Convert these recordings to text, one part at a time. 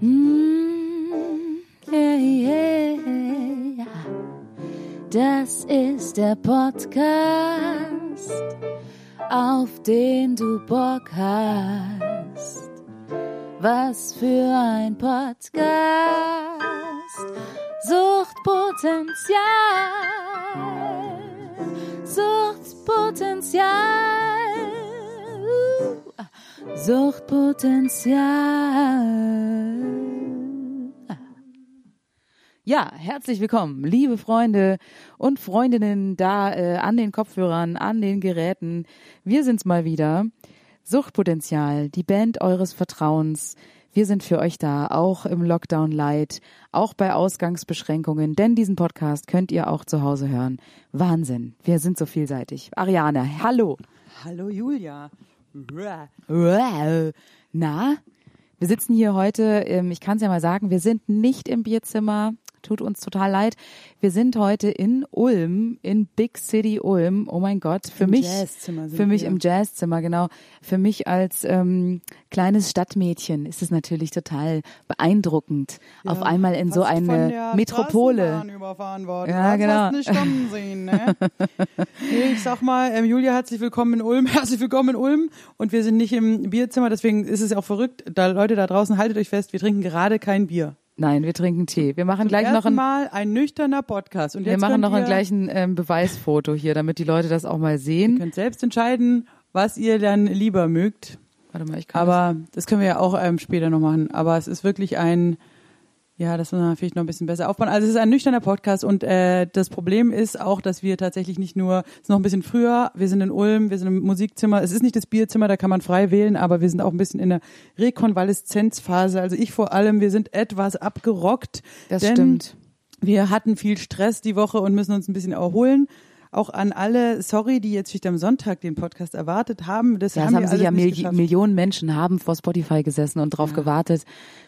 Mm. Das ist der Podcast, auf den du Bock hast. Was für ein Podcast, Suchtpotenzial, Suchtpotenzial, Suchtpotenzial. Ja, herzlich willkommen, liebe Freunde und Freundinnen da äh, an den Kopfhörern, an den Geräten. Wir sind's mal wieder. Suchtpotenzial, die Band eures Vertrauens. Wir sind für euch da, auch im Lockdown Light, auch bei Ausgangsbeschränkungen, denn diesen Podcast könnt ihr auch zu Hause hören. Wahnsinn, wir sind so vielseitig. Ariane, hallo. Hallo Julia. Na, wir sitzen hier heute, ich kann es ja mal sagen, wir sind nicht im Bierzimmer, tut uns total leid. Wir sind heute in Ulm, in Big City Ulm. Oh mein Gott, für Im mich, für mich wir. im Jazzzimmer, genau. Für mich als ähm, kleines Stadtmädchen ist es natürlich total beeindruckend, auf einmal in so eine Metropole. Worden. Ja, Hat's genau. fast nicht kommen sehen, ne? nee, ich sag mal, ähm, Julia, herzlich willkommen in Ulm. Herzlich willkommen in Ulm. Und wir sind nicht im Bierzimmer, deswegen ist es auch verrückt. Da Leute da draußen, haltet euch fest, wir trinken gerade kein Bier. Nein, wir trinken Tee. Wir machen gleich noch ein, Mal ein nüchterner Podcast. Und wir machen noch ihr, ein gleichen ähm, Beweisfoto hier, damit die Leute das auch mal sehen. könnt selbst entscheiden, was ihr dann lieber mögt. Warte mal, ich kann Aber das können wir ja auch ähm, später noch machen. Aber es ist wirklich ein, ja, das muss man vielleicht noch ein bisschen besser aufbauen. Also es ist ein nüchterner Podcast und äh, das Problem ist auch, dass wir tatsächlich nicht nur, es ist noch ein bisschen früher, wir sind in Ulm, wir sind im Musikzimmer, es ist nicht das Bierzimmer, da kann man frei wählen, aber wir sind auch ein bisschen in der Rekonvaleszenzphase. Also ich vor allem, wir sind etwas abgerockt. Das stimmt. Wir hatten viel Stress die Woche und müssen uns ein bisschen erholen. Auch an alle, sorry, die jetzt vielleicht am Sonntag den Podcast erwartet haben. Das Ja, haben es haben sich ja Mil. Millionen Menschen haben vor Spotify gesessen und darauf gewartet,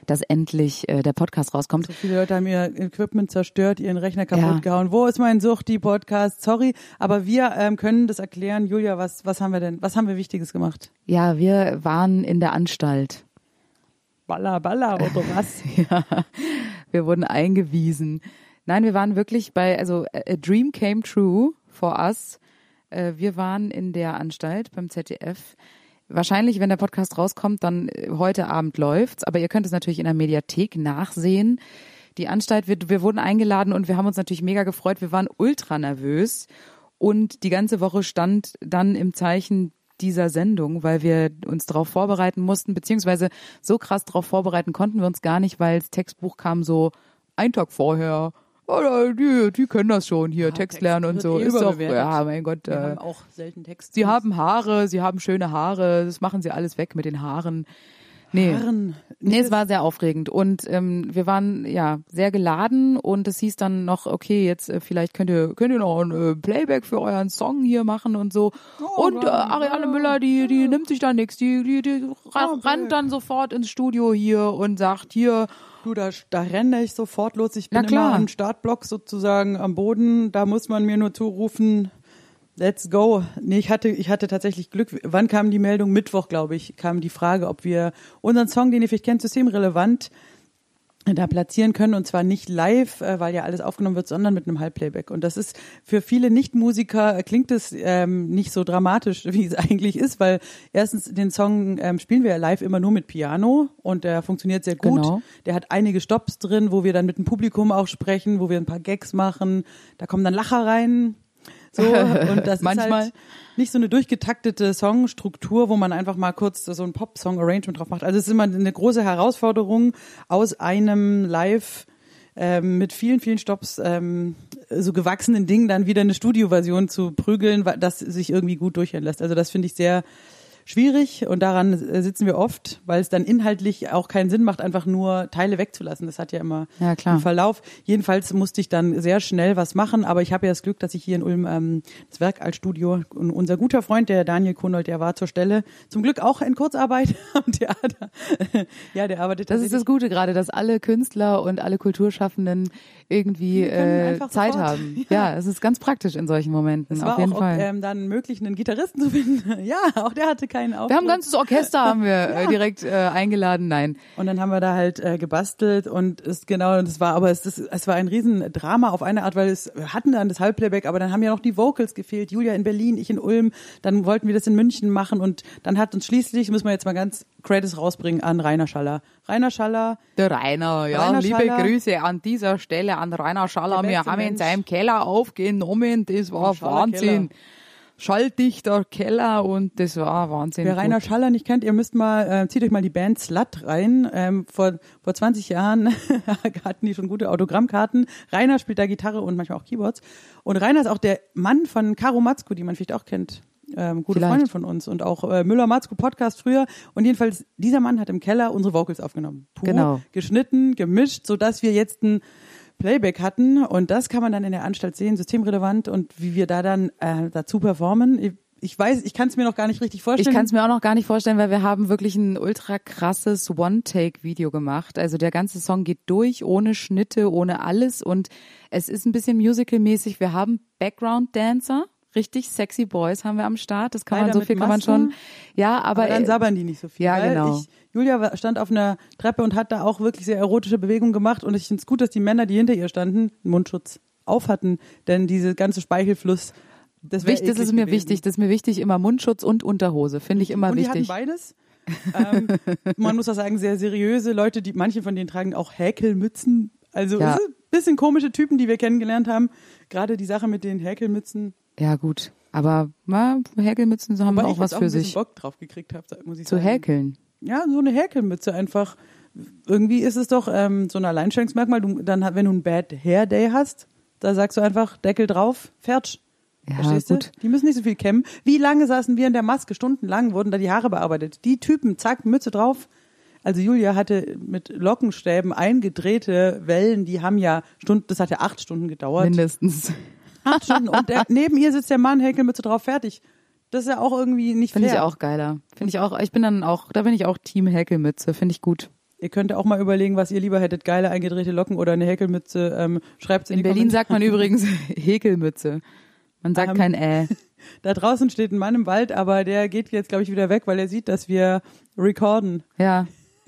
dass endlich äh, der Podcast rauskommt. So viele Leute haben ihr Equipment zerstört, ihren Rechner kaputt Ja. gehauen. Wo ist mein Suchti-Podcast? Sorry, aber wir ähm, können das erklären. Julia, was, was haben wir denn, was haben wir Wichtiges gemacht? Ja, wir waren in der Anstalt. Balla, balla oder was? Ja, wir wurden eingewiesen. Nein, wir waren wirklich bei, also a dream came true for us. Äh, Wir waren in der Anstalt beim ZDF. Wahrscheinlich, wenn der Podcast rauskommt, dann äh, heute Abend läuft's. Aber ihr könnt es natürlich in der Mediathek nachsehen. Die Anstalt, wir, wir wurden eingeladen und wir haben uns natürlich mega gefreut. Wir waren ultra nervös und die ganze Woche stand dann im Zeichen dieser Sendung, weil wir uns darauf vorbereiten mussten, beziehungsweise so krass darauf vorbereiten konnten wir uns gar nicht, weil das Textbuch kam so ein Tag vorher. Oh, die, die können das schon hier, Text lernen und so. eh Ist doch, ja, mein Gott. Wir Äh, haben auch selten Text. sie haben Haare, sie haben schöne Haare, das machen sie alles weg mit den Haaren. Nee. Nee, es war sehr aufregend und ähm, wir waren ja sehr geladen und es hieß dann noch, okay, jetzt äh, vielleicht könnt ihr könnt ihr noch ein äh, Playback für euren Song hier machen und so. und äh, Ariane Müller, die die nimmt sich da nichts, die die die ra rannt dann sofort ins Studio hier und sagt hier, Du, da, da renne ich sofort los. Ich Na bin klar. immer am Startblock sozusagen am Boden. Da muss man mir nur zurufen, let's go. Nee, ich hatte, ich hatte tatsächlich Glück. Wann kam die Meldung? Mittwoch, glaube ich, kam die Frage, ob wir unseren Song, den ihr vielleicht kennt, systemrelevant, da platzieren können und zwar nicht live, äh, weil ja alles aufgenommen wird, sondern mit einem Halbplayback. Und das ist für viele Nichtmusiker äh, klingt es ähm, nicht so dramatisch, wie es eigentlich ist, weil erstens den Song ähm, spielen wir ja live immer nur mit Piano und der funktioniert sehr gut. Genau. Der hat einige Stops drin, wo wir dann mit dem Publikum auch sprechen, wo wir ein paar Gags machen. Da kommen dann Lacher rein. So, und das Manchmal. ist halt nicht so eine durchgetaktete Songstruktur, wo man einfach mal kurz so ein Pop-Song-Arrangement drauf macht. Also es ist immer eine große Herausforderung, aus einem Live ähm, mit vielen, vielen Stops ähm, so gewachsenen Dingen dann wieder eine Studioversion zu prügeln, das sich irgendwie gut durchhören lässt. Also das finde ich sehr schwierig und daran äh, sitzen wir oft, weil es dann inhaltlich auch keinen Sinn macht, einfach nur Teile wegzulassen. Das hat ja immer Ja, einen Verlauf. Jedenfalls musste ich dann sehr schnell was machen, aber ich habe ja das Glück, dass ich hier in Ulm ähm, das Werk als Studio und unser guter Freund, der Daniel Kunold, der war zur Stelle, zum Glück auch in Kurzarbeit am Theater. ja, der arbeitet Das ist das Gute gerade, dass alle Künstler und alle Kulturschaffenden irgendwie äh, Zeit sofort. haben. Ja. es ist ganz praktisch in solchen Momenten, Es auf war jeden auch Fall. ähm, dann möglich, einen Gitarristen zu finden. ja, auch der hatte keinen Auftritt. wir haben ein ganzes Orchester haben wir äh, direkt äh, eingeladen. Nein, Und dann haben wir da halt äh, gebastelt und ist genau, und es war, aber es, ist, es war ein Riesendrama auf eine Art, weil es wir hatten dann das Halbplayback, aber dann haben ja noch die Vocals gefehlt. Julia in Berlin, ich in Ulm. Dann wollten wir das in München machen und dann hat uns schließlich, müssen wir jetzt mal ganz Credits rausbringen an Rainer Schaller. Rainer Schaller, der Rainer, ja, Rainer liebe Schaller. Grüße an dieser Stelle an Rainer Schaller. Wir haben in Mensch. seinem Keller aufgenommen, das war Wahnsinn. Keller. Schalldichter Keller und das war Wahnsinn. wer Rainer gut. Schaller nicht kennt, ihr müsst mal, äh, zieht euch mal die Band Slut rein. Ähm, vor, vor 20 Jahren hatten die schon gute Autogrammkarten. Rainer spielt da Gitarre und manchmal auch Keyboards. Und Rainer ist auch der Mann von Caro Matzko, die man vielleicht auch kennt. Ähm, gute Vielleicht. Freundin von uns und auch äh, Müller-Matzko Podcast früher. Und jedenfalls, dieser Mann hat im Keller unsere Vocals aufgenommen. Pur, Genau. Geschnitten, gemischt, sodass wir jetzt ein Playback hatten. Und das kann man dann in der Anstalt sehen, systemrelevant und wie wir da dann äh, dazu performen. Ich, weiß, ich kann es mir noch gar nicht richtig vorstellen. Ich kann es mir auch noch gar nicht vorstellen, weil wir haben wirklich ein ultra krasses One-Take-Video gemacht. Also der ganze Song geht durch, ohne Schnitte, ohne alles und es ist ein bisschen musical-mäßig. Wir haben Background-Dancer, richtig sexy Boys haben wir am Start. Das kann man, Leider so mit viel kann man schon. Ja, aber, Aber dann äh, sabbern die nicht so viel. ja, genau. Ich, Julia stand auf einer Treppe und hat da auch wirklich sehr erotische Bewegungen gemacht und ich finde es gut, dass die Männer, die hinter ihr standen, einen Mundschutz auf hatten, denn diese ganze Speichelfluss, das, das ist mir gewesen. wichtig, das ist mir wichtig, immer Mundschutz und Unterhose, finde ich immer und die wichtig. hatten beides. ähm, man muss auch sagen, sehr seriöse Leute, die manche von denen tragen auch Häkelmützen. Also Ja. bisschen komische Typen, die wir kennengelernt haben. Gerade die Sache mit den Häkelmützen, Ja, gut. Aber na, Häkelmützen haben weil auch was für ein sich. Bock drauf gekriegt habe, muss ich Zu sagen. häkeln. Ja, so eine Häkelmütze einfach. Irgendwie ist es doch ähm, so ein Alleinstellungsmerkmal. Du, dann, wenn du einen Bad Hair Day hast, da sagst du einfach Deckel drauf, fertig. Ja, Verstehst gut. du? Die müssen nicht so viel kämmen. Wie lange saßen wir in der Maske? Stundenlang wurden da die Haare bearbeitet. Die Typen, zack, Mütze drauf. Also Julia hatte mit Lockenstäben eingedrehte Wellen, die haben ja Stunden, das hat ja acht Stunden gedauert. Mindestens. Acht Stunden. Und der, neben ihr sitzt der Mann, Häkelmütze drauf, fertig. Das ist ja auch irgendwie nicht Finde fair. ich auch geiler. Finde ich auch, ich bin dann auch, da bin ich auch Team Häkelmütze, finde ich gut. Ihr könnt auch mal überlegen, was ihr lieber hättet, geile eingedrehte Locken oder eine Häkelmütze. Ähm, Schreibt's in, In die Berlin Kommentare. sagt man übrigens Häkelmütze. Man sagt Ähm, kein Äh. Da draußen steht ein Mann im Wald, aber der geht jetzt, glaube ich, wieder weg, weil er sieht, dass wir recorden. Ja,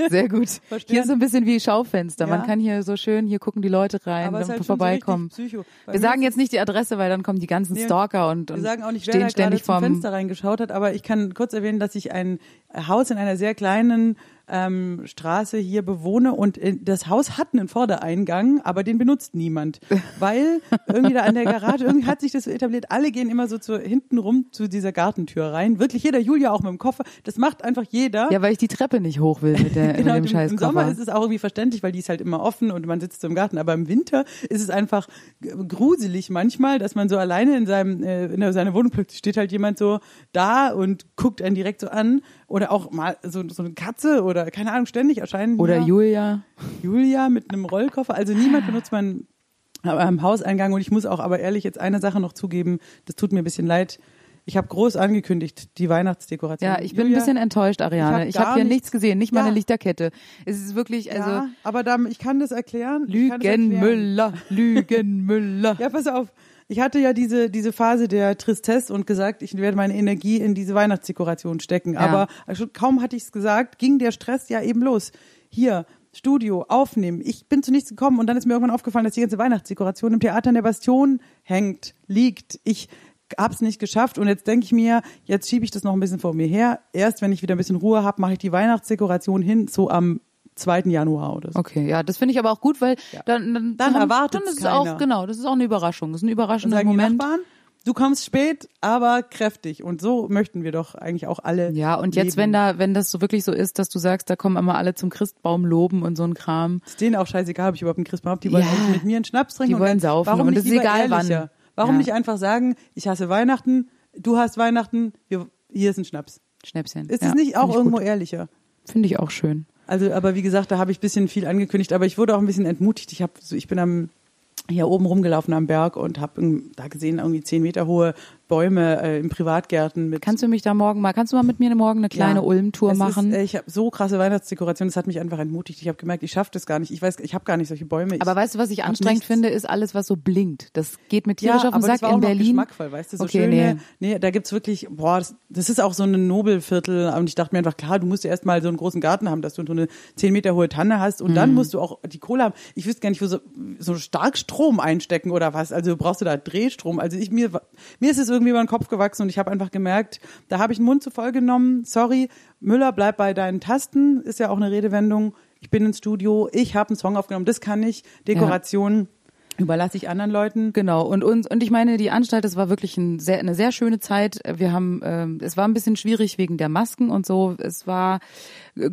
sehr gut. Verstehen? Hier ist so ein bisschen wie Schaufenster. Man Ja. kann hier so schön, hier gucken die Leute rein, Aber dann halt vorbeikommen. so wir sagen jetzt nicht die Adresse, weil dann kommen die ganzen Nee, Stalker und, Wir und sagen auch nicht, wer stehen da gerade ständig vorm Fenster reingeschaut hat, aber ich kann kurz erwähnen, dass ich ein Haus in einer sehr kleinen ähm, Straße hier bewohne und äh, das Haus hat einen Vordereingang, aber den benutzt niemand, weil irgendwie da an der Garage, irgendwie hat sich das so etabliert, alle gehen immer so zu, hinten rum zu dieser Gartentür rein, wirklich jeder, Julia auch mit dem Koffer, das macht einfach jeder. Ja, weil ich die Treppe nicht hoch will mit, der, Genau, mit dem im, scheiß im Sommer ist es auch irgendwie verständlich, weil die ist halt immer offen und man sitzt so im Garten. Aber im Winter ist es einfach gruselig manchmal, dass man so alleine in seinem äh, in seiner Wohnung plötzlich steht halt jemand so da und guckt einen direkt so an oder auch mal so, so eine Katze oder keine Ahnung ständig erscheinen Oder hier Julia. Julia mit einem Rollkoffer. Also niemand benutzt meinen am Hauseingang und ich muss auch aber ehrlich jetzt eine Sache noch zugeben. Das tut mir ein bisschen leid. Ich habe groß angekündigt die Weihnachtsdekoration. Ja, ich bin Julia, ein bisschen enttäuscht, Ariane. Ich habe hab hier nichts- nichts gesehen, nicht mal Ja. eine Lichterkette. Es ist wirklich, also ja, aber da, ich kann das erklären. Ich kann das erklären. Lügenmüller, Lügenmüller. Ja, pass auf. Ich hatte ja diese, diese Phase der Tristesse und gesagt, ich werde meine Energie in diese Weihnachtsdekoration stecken. Ja. Aber schon kaum hatte ich es gesagt, ging der Stress ja eben los. Hier, Studio, aufnehmen. Ich bin zu nichts gekommen und dann ist mir irgendwann aufgefallen, dass die ganze Weihnachtsdekoration im Theater in der Bastion hängt, liegt. Ich hab's nicht geschafft und jetzt denke ich mir, jetzt schiebe ich das noch ein bisschen vor mir her. Erst wenn ich wieder ein bisschen Ruhe habe, mache ich die Weihnachtsdekoration hin, so am 2. Januar oder so. Okay, ja, das finde ich aber auch gut, weil dann, dann, Dann erwartet's dann ist es auch genau, das ist auch eine Überraschung, das ist ein überraschender Moment. Nachbarn, du kommst spät, aber kräftig. Und so möchten wir doch eigentlich auch alle. Ja, und jetzt, leben. wenn da, wenn das so wirklich so ist, dass du sagst, da kommen immer alle zum Christbaum loben und so ein Kram. Ist denen auch scheißegal, ob ich überhaupt einen Christbaum habe. Die wollen Ja. mit mir einen Schnaps trinken. Die und wollen dann, saufen Warum und nicht es ist egal, wann. ehrlicher? Warum Ja. nicht einfach sagen, ich hasse Weihnachten, du hast Weihnachten, wir, hier ist ein Schnaps. Schnäpschen. Ist ja, es nicht auch irgendwo gut. ehrlicher? Finde ich auch schön. Also, aber wie gesagt, da habe ich ein bisschen viel angekündigt, aber ich wurde auch ein bisschen entmutigt. Ich habe, so, ich bin am hier oben rumgelaufen am Berg und habe da gesehen irgendwie zehn Meter hohe Bäume äh, in Privatgärten mit. Kannst du mich da morgen mal, kannst du mal mit mir morgen eine kleine Ja. Ulm-Tour machen? Ist, äh, ich habe so krasse Weihnachtsdekorationen, das hat mich einfach entmutigt. Ich habe gemerkt, ich schaffe das gar nicht. Ich weiß, ich habe gar nicht solche Bäume. Ich, aber weißt du, was ich anstrengend nichts. finde, ist alles, was so blinkt. Das geht ja, tierisch auf den Sack in Berlin. geschmackvoll, weißt du, so Okay, schöne, nee. nee. da gibt's wirklich, boah, das, das ist auch so ein Nobelviertel und ich dachte mir einfach, klar, du musst ja erstmal so einen großen Garten haben, dass du so eine zehn Meter hohe Tanne hast und Mhm. dann musst du auch die Kohle haben. Ich wüsste gar nicht, wo so, so stark Strom einstecken oder was, also brauchst du da Drehstrom. Also ich, mir, mir ist es irgendwie über den Kopf gewachsen und ich habe einfach gemerkt, da habe ich den Mund zu voll genommen, sorry, Müller, bleib bei deinen Tasten, ist ja auch eine Redewendung, ich bin ins Studio, ich habe einen Song aufgenommen, das kann ich, Dekoration überlasse ich anderen Leuten. Genau, und uns und ich meine, die Anstalt, das war wirklich ein sehr, eine sehr schöne Zeit. Wir haben, ähm, es war ein bisschen schwierig wegen der Masken und so. Es war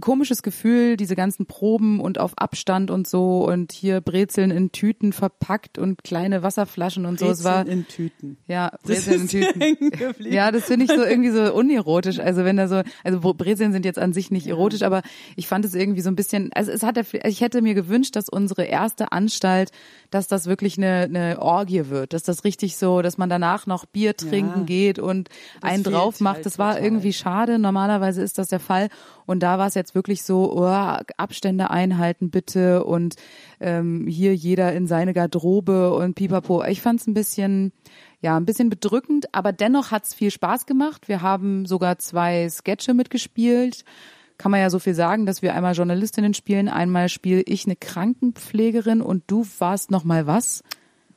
komisches Gefühl, diese ganzen Proben und auf Abstand und so und hier Brezeln in Tüten verpackt und kleine Wasserflaschen und so. Es war Brezeln in Tüten. ja Das Brezeln in Tüten. Ja, das finde ich so irgendwie so unerotisch. Also wenn da so, also Bre- Brezeln sind jetzt an sich nicht erotisch, aber ich fand es irgendwie so ein bisschen, also es hat, ja- ich hätte mir gewünscht, dass unsere erste Anstalt, dass das wirklich eine, eine Orgie wird, dass das richtig so, dass man danach noch Bier trinken Ja. geht und einen fehlt drauf macht. halt das war total. irgendwie schade. Normalerweise ist das der Fall. Und da war es jetzt wirklich so, oh, Abstände einhalten bitte und ähm, hier jeder in seine Garderobe und pipapo. Ich fand es ein bisschen, ja, ein bisschen bedrückend, aber dennoch hat's viel Spaß gemacht. Wir haben sogar zwei Sketche mitgespielt. Kann man ja so viel sagen, dass wir einmal Journalistinnen spielen, einmal spiele ich eine Krankenpflegerin und du warst noch mal was?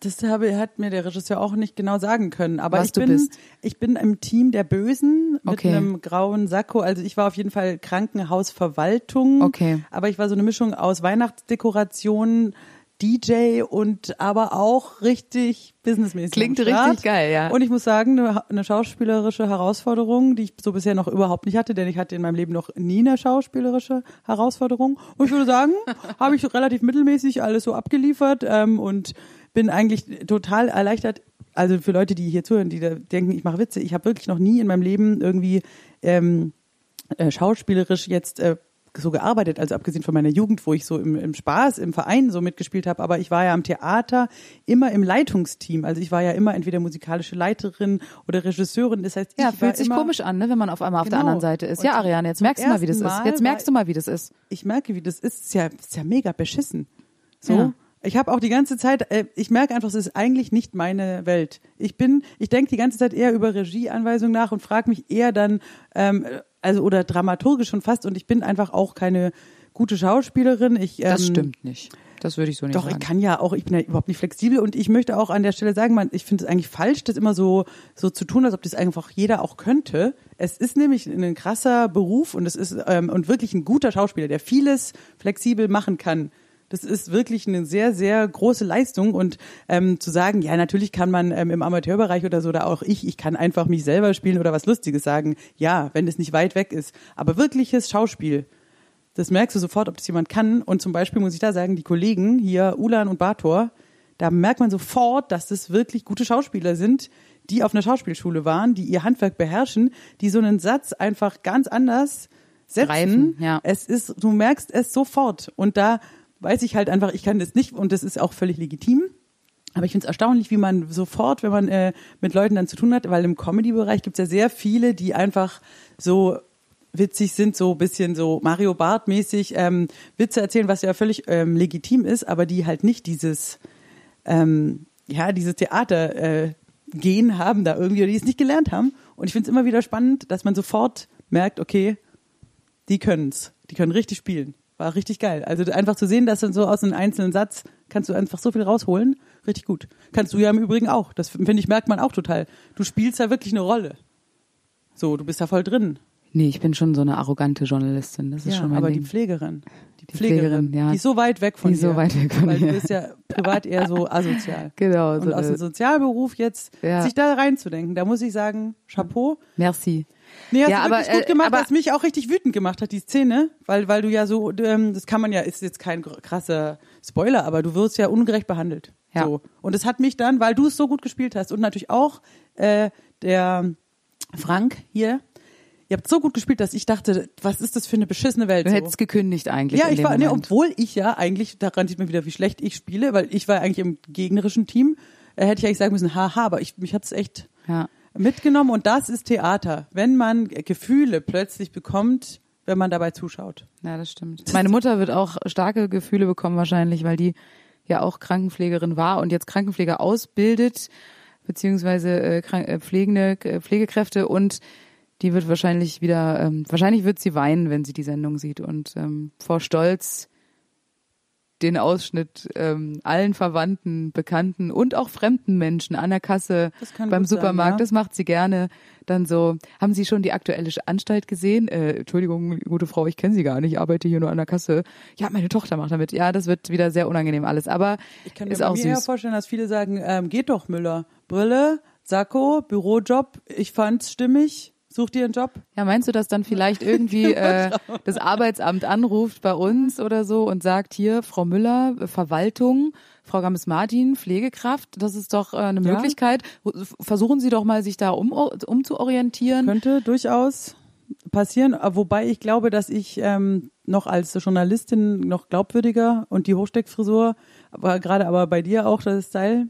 Das habe, hat mir der Regisseur auch nicht genau sagen können. Aber Was ich bin, bist. ich bin im Team der Bösen mit Okay. einem grauen Sakko. Also ich war auf jeden Fall Krankenhausverwaltung. Okay. Aber ich war so eine Mischung aus Weihnachtsdekoration, DJ und aber auch richtig businessmäßig. Klingt richtig geil, ja. Und ich muss sagen, eine, eine schauspielerische Herausforderung, die ich so bisher noch überhaupt nicht hatte, denn ich hatte in meinem Leben noch nie eine schauspielerische Herausforderung. Und ich würde sagen, habe ich relativ mittelmäßig alles so abgeliefert ähm, und bin eigentlich total erleichtert. Also für Leute, die hier zuhören, die da denken, ich mache Witze, ich habe wirklich noch nie in meinem Leben irgendwie ähm, äh, schauspielerisch jetzt äh, so gearbeitet, also abgesehen von meiner Jugend, wo ich so im, im Spaß, im Verein so mitgespielt habe, aber ich war ja am Theater immer im Leitungsteam. Also ich war ja immer entweder musikalische Leiterin oder Regisseurin. Das heißt, Ja, ich war fühlt sich komisch an, ne, wenn man auf einmal auf der Genau. anderen Seite ist. Und Ja, Ariane, jetzt merkst du mal, wie das ersten ist. Mal Jetzt merkst du mal, wie das ist. Ich merke, wie das ist. Ist ja, ist ja mega beschissen. So. Ja. Ich habe auch die ganze Zeit, äh, ich merke einfach, es ist eigentlich nicht meine Welt. Ich bin, ich denke die ganze Zeit eher über Regieanweisungen nach und frage mich eher dann, ähm, also oder dramaturgisch schon fast. Und ich bin einfach auch keine gute Schauspielerin. Ich, ähm, Das stimmt nicht. Das würde ich so nicht Doch, sagen. ich kann ja auch, ich bin ja überhaupt nicht flexibel und ich möchte auch an der Stelle sagen, man, ich finde es eigentlich falsch, das immer so, so zu tun, als ob das einfach jeder auch könnte. Es ist nämlich ein krasser Beruf und es ist ähm, und wirklich ein guter Schauspieler, der vieles flexibel machen kann. Das ist wirklich eine sehr, sehr große Leistung und ähm, zu sagen, ja, natürlich kann man ähm, im Amateurbereich oder so, oder auch ich, ich kann einfach mich selber spielen oder was Lustiges sagen, ja, wenn es nicht weit weg ist. Aber wirkliches Schauspiel, das merkst du sofort, ob das jemand kann. Und zum Beispiel muss ich da sagen, die Kollegen hier, Ulan und Bator, da merkt man sofort, dass das wirklich gute Schauspieler sind, die auf einer Schauspielschule waren, die ihr Handwerk beherrschen, die so einen Satz einfach ganz anders setzen. Greifen, ja. Es ist, du merkst es sofort. Und da weiß ich halt einfach, ich kann das nicht und das ist auch völlig legitim. Aber ich finde es erstaunlich, wie man sofort, wenn man äh, mit Leuten dann zu tun hat, weil im Comedy-Bereich gibt es ja sehr viele, die einfach so witzig sind, so bisschen so Mario Barth-mäßig ähm, Witze erzählen, was ja völlig ähm, legitim ist, aber die halt nicht dieses, ähm, ja, dieses Theater äh, gehen haben da irgendwie oder die es nicht gelernt haben. Und ich finde es immer wieder spannend, dass man sofort merkt, okay, die können's, die können richtig spielen. War richtig geil. Also einfach zu sehen, dass dann so aus einem einzelnen Satz kannst du einfach so viel rausholen, richtig gut. Kannst du ja im Übrigen auch. Das finde ich merkt man auch total. Du spielst da wirklich eine Rolle. So, du bist da voll drin. Nee, ich bin schon so eine arrogante Journalistin. Das ist Ja, schon mein aber Ding. die Pflegerin, die, Die Pflegerin, Pflegerin, ja. die ist so weit weg von Die ist dir. so weit weg von weil mir. du bist ja privat eher so asozial. Genau, Und so aus dem Sozialberuf jetzt Ja. sich da reinzudenken, da muss ich sagen, Chapeau. Merci. Nee, hast Ja, du aber, wirklich gut äh, gemacht, aber- was mich auch richtig wütend gemacht hat, die Szene, weil, weil du ja so, ähm, das kann man ja, ist jetzt kein krasser Spoiler, aber du wirst ja ungerecht behandelt. Ja. So. Und es hat mich dann, weil du es so gut gespielt hast und natürlich auch äh, der Frank hier, ihr habt so gut gespielt, dass ich dachte, was ist das für eine beschissene Welt? Du so. hättest gekündigt eigentlich. Ja, ich war, nee, obwohl ich ja eigentlich, daran sieht man wieder, wie schlecht ich spiele, weil ich war eigentlich im gegnerischen Team, äh, hätte ich eigentlich sagen müssen, haha, aber ich, mich hat's echt Ja. Mitgenommen und das ist Theater. Wenn man Gefühle plötzlich bekommt, wenn man dabei zuschaut. Ja, das stimmt. Meine Mutter wird auch starke Gefühle bekommen wahrscheinlich, weil die ja auch Krankenpflegerin war und jetzt Krankenpfleger ausbildet, beziehungsweise äh, äh, pflegende äh, Pflegekräfte und die wird wahrscheinlich wieder, ähm, wahrscheinlich wird sie weinen, wenn sie die Sendung sieht und ähm, vor Stolz den Ausschnitt ähm, allen Verwandten, Bekannten und auch fremden Menschen an der Kasse beim gut sein, Supermarkt, ja. das macht sie gerne. Dann so, haben Sie schon die aktuelle Anstalt gesehen? Äh, Entschuldigung, gute Frau, ich kenne Sie gar nicht, ich arbeite hier nur an der Kasse. Ja, meine Tochter macht damit. Ja, das wird wieder sehr unangenehm alles, aber Ich kann mir ist auch mir süß. vorstellen, dass viele sagen, ähm, geht doch Müller. Brille, Sakko, Bürojob, ich fand's stimmig, such dir einen Job. Ja, meinst du, dass dann vielleicht irgendwie äh, das Arbeitsamt anruft bei uns oder so und sagt, hier, Frau Müller, äh, Verwaltung, Frau Gammes-Martin, Pflegekraft, das ist doch äh, eine Ja. Möglichkeit. Versuchen Sie doch mal, sich da um, umzuorientieren. Könnte durchaus passieren, äh, wobei ich glaube, dass ich ähm, noch als Journalistin noch glaubwürdiger und die Hochsteckfrisur, aber gerade aber bei dir auch das Style.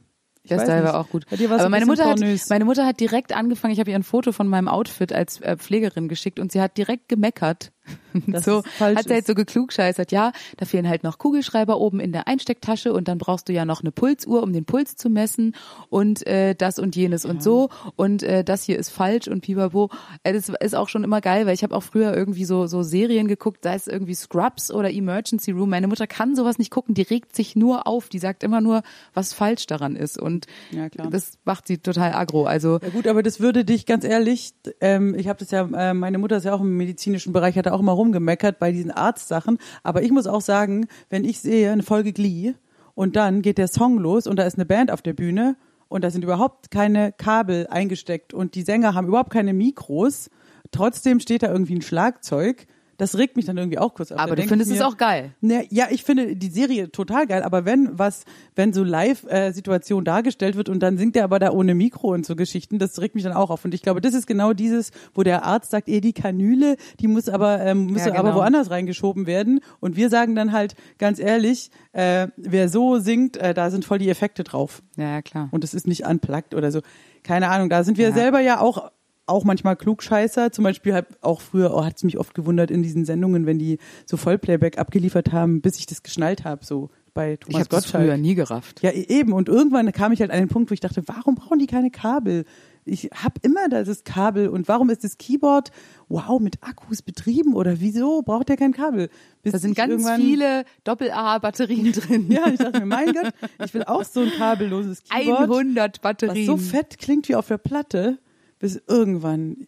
Der Style war auch gut. Aber ein meine Mutter, hat, meine Mutter hat direkt angefangen, ich habe ihr ein Foto von meinem Outfit als äh, Pflegerin geschickt und sie hat direkt gemeckert. Dass so hat sie halt so geklugscheißert, ja, da fehlen halt noch Kugelschreiber oben in der Einstecktasche und dann brauchst du ja noch eine Pulsuhr, um den Puls zu messen und äh, das und jenes und so und äh, das hier ist falsch und pipapo. Äh, das ist auch schon immer geil, weil ich habe auch früher irgendwie so so Serien geguckt, sei es irgendwie Scrubs oder Emergency Room. Meine Mutter kann sowas nicht gucken, die regt sich nur auf, die sagt immer nur, was falsch daran ist und Ja, klar. das macht sie total aggro. Also Ja gut, aber das würde dich ganz ehrlich, ähm, ich habe das ja, äh, meine Mutter ist ja auch im medizinischen Bereich, hat da auch immer rumgemeckert bei diesen Arztsachen. Aber ich muss auch sagen, wenn ich sehe eine Folge Glee und dann geht der Song los und da ist eine Band auf der Bühne und da sind überhaupt keine Kabel eingesteckt und die Sänger haben überhaupt keine Mikros, trotzdem steht da irgendwie ein Schlagzeug. Das regt mich dann irgendwie auch kurz auf. aber Da du findest ich es mir, auch geil. Ne, ja, ich finde die Serie total geil, aber wenn was, wenn so Live-Situation dargestellt wird und dann singt er aber da ohne Mikro und so Geschichten, das regt mich dann auch auf. Und ich glaube, das ist genau dieses, wo der Arzt sagt, eh die Kanüle, die muss aber ähm, muss Ja, aber genau. woanders reingeschoben werden. Und wir sagen dann halt ganz ehrlich, äh, wer so singt, äh, da sind voll die Effekte drauf. Ja, ja, klar. Und es ist nicht unplugged oder so. Keine Ahnung, da sind wir Ja. selber ja auch auch manchmal Klugscheißer. Zum Beispiel halt auch früher, oh, hat es mich oft gewundert in diesen Sendungen, wenn die so Vollplayback abgeliefert haben, bis ich das geschnallt habe, so bei Ich Thomas habe das Gottschalk. früher nie gerafft. Ja, e- eben. Und irgendwann kam ich halt an den Punkt, wo ich dachte, warum brauchen die keine Kabel? Ich habe immer das Kabel und warum ist das Keyboard, wow, mit Akkus betrieben oder wieso braucht der kein Kabel? Bis Da sind ich ganz viele Doppel-A-Batterien drin. Ja, ich dachte mir, mein Gott, ich will auch so ein kabelloses Keyboard. 100 was Batterien. so fett klingt wie auf der Platte, bis irgendwann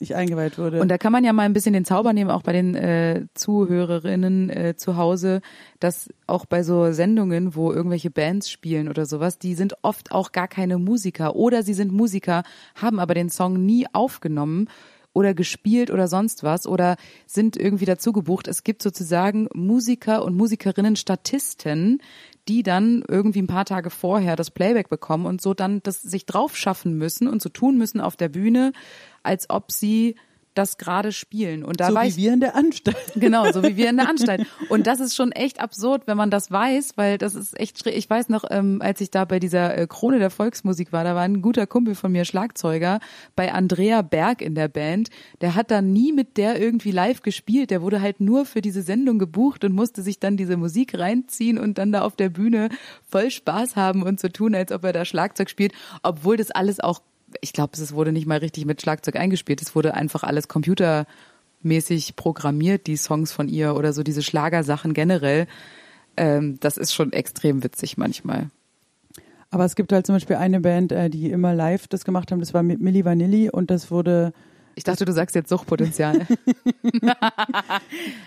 ich eingeweiht wurde. Und da kann man ja mal ein bisschen den Zauber nehmen, auch bei den äh, Zuhörerinnen äh, zu Hause, dass auch bei so Sendungen, wo irgendwelche Bands spielen oder sowas, die sind oft auch gar keine Musiker oder sie sind Musiker, haben aber den Song nie aufgenommen oder gespielt oder sonst was oder sind irgendwie dazu gebucht. Es gibt sozusagen Musiker und Musikerinnen, Statisten, die dann irgendwie ein paar Tage vorher das Playback bekommen und so dann das sich drauf schaffen müssen und so tun müssen auf der Bühne, als ob sie das gerade spielen. Und da so weiß wie wir in der Anstalt. Genau, so wie wir in der Anstalt. Und das ist schon echt absurd, wenn man das weiß, weil das ist echt schräg. Ich weiß noch, ähm, als ich da bei dieser äh, Krone der Volksmusik war, da war ein guter Kumpel von mir, Schlagzeuger, bei Andrea Berg in der Band. Der hat da nie mit der irgendwie live gespielt. Der wurde halt nur für diese Sendung gebucht und musste sich dann diese Musik reinziehen und dann da auf der Bühne voll Spaß haben und so tun, als ob er da Schlagzeug spielt, obwohl das alles auch ich glaube, es wurde nicht mal richtig mit Schlagzeug eingespielt. Es wurde einfach alles computermäßig programmiert, die Songs von ihr oder so diese Schlagersachen generell. Ähm, das ist schon extrem witzig manchmal. Aber es gibt halt zum Beispiel eine Band, äh, die immer live das gemacht haben, das war mit Milli Vanilli und das wurde Ich dachte, du sagst jetzt Suchtpotenzial.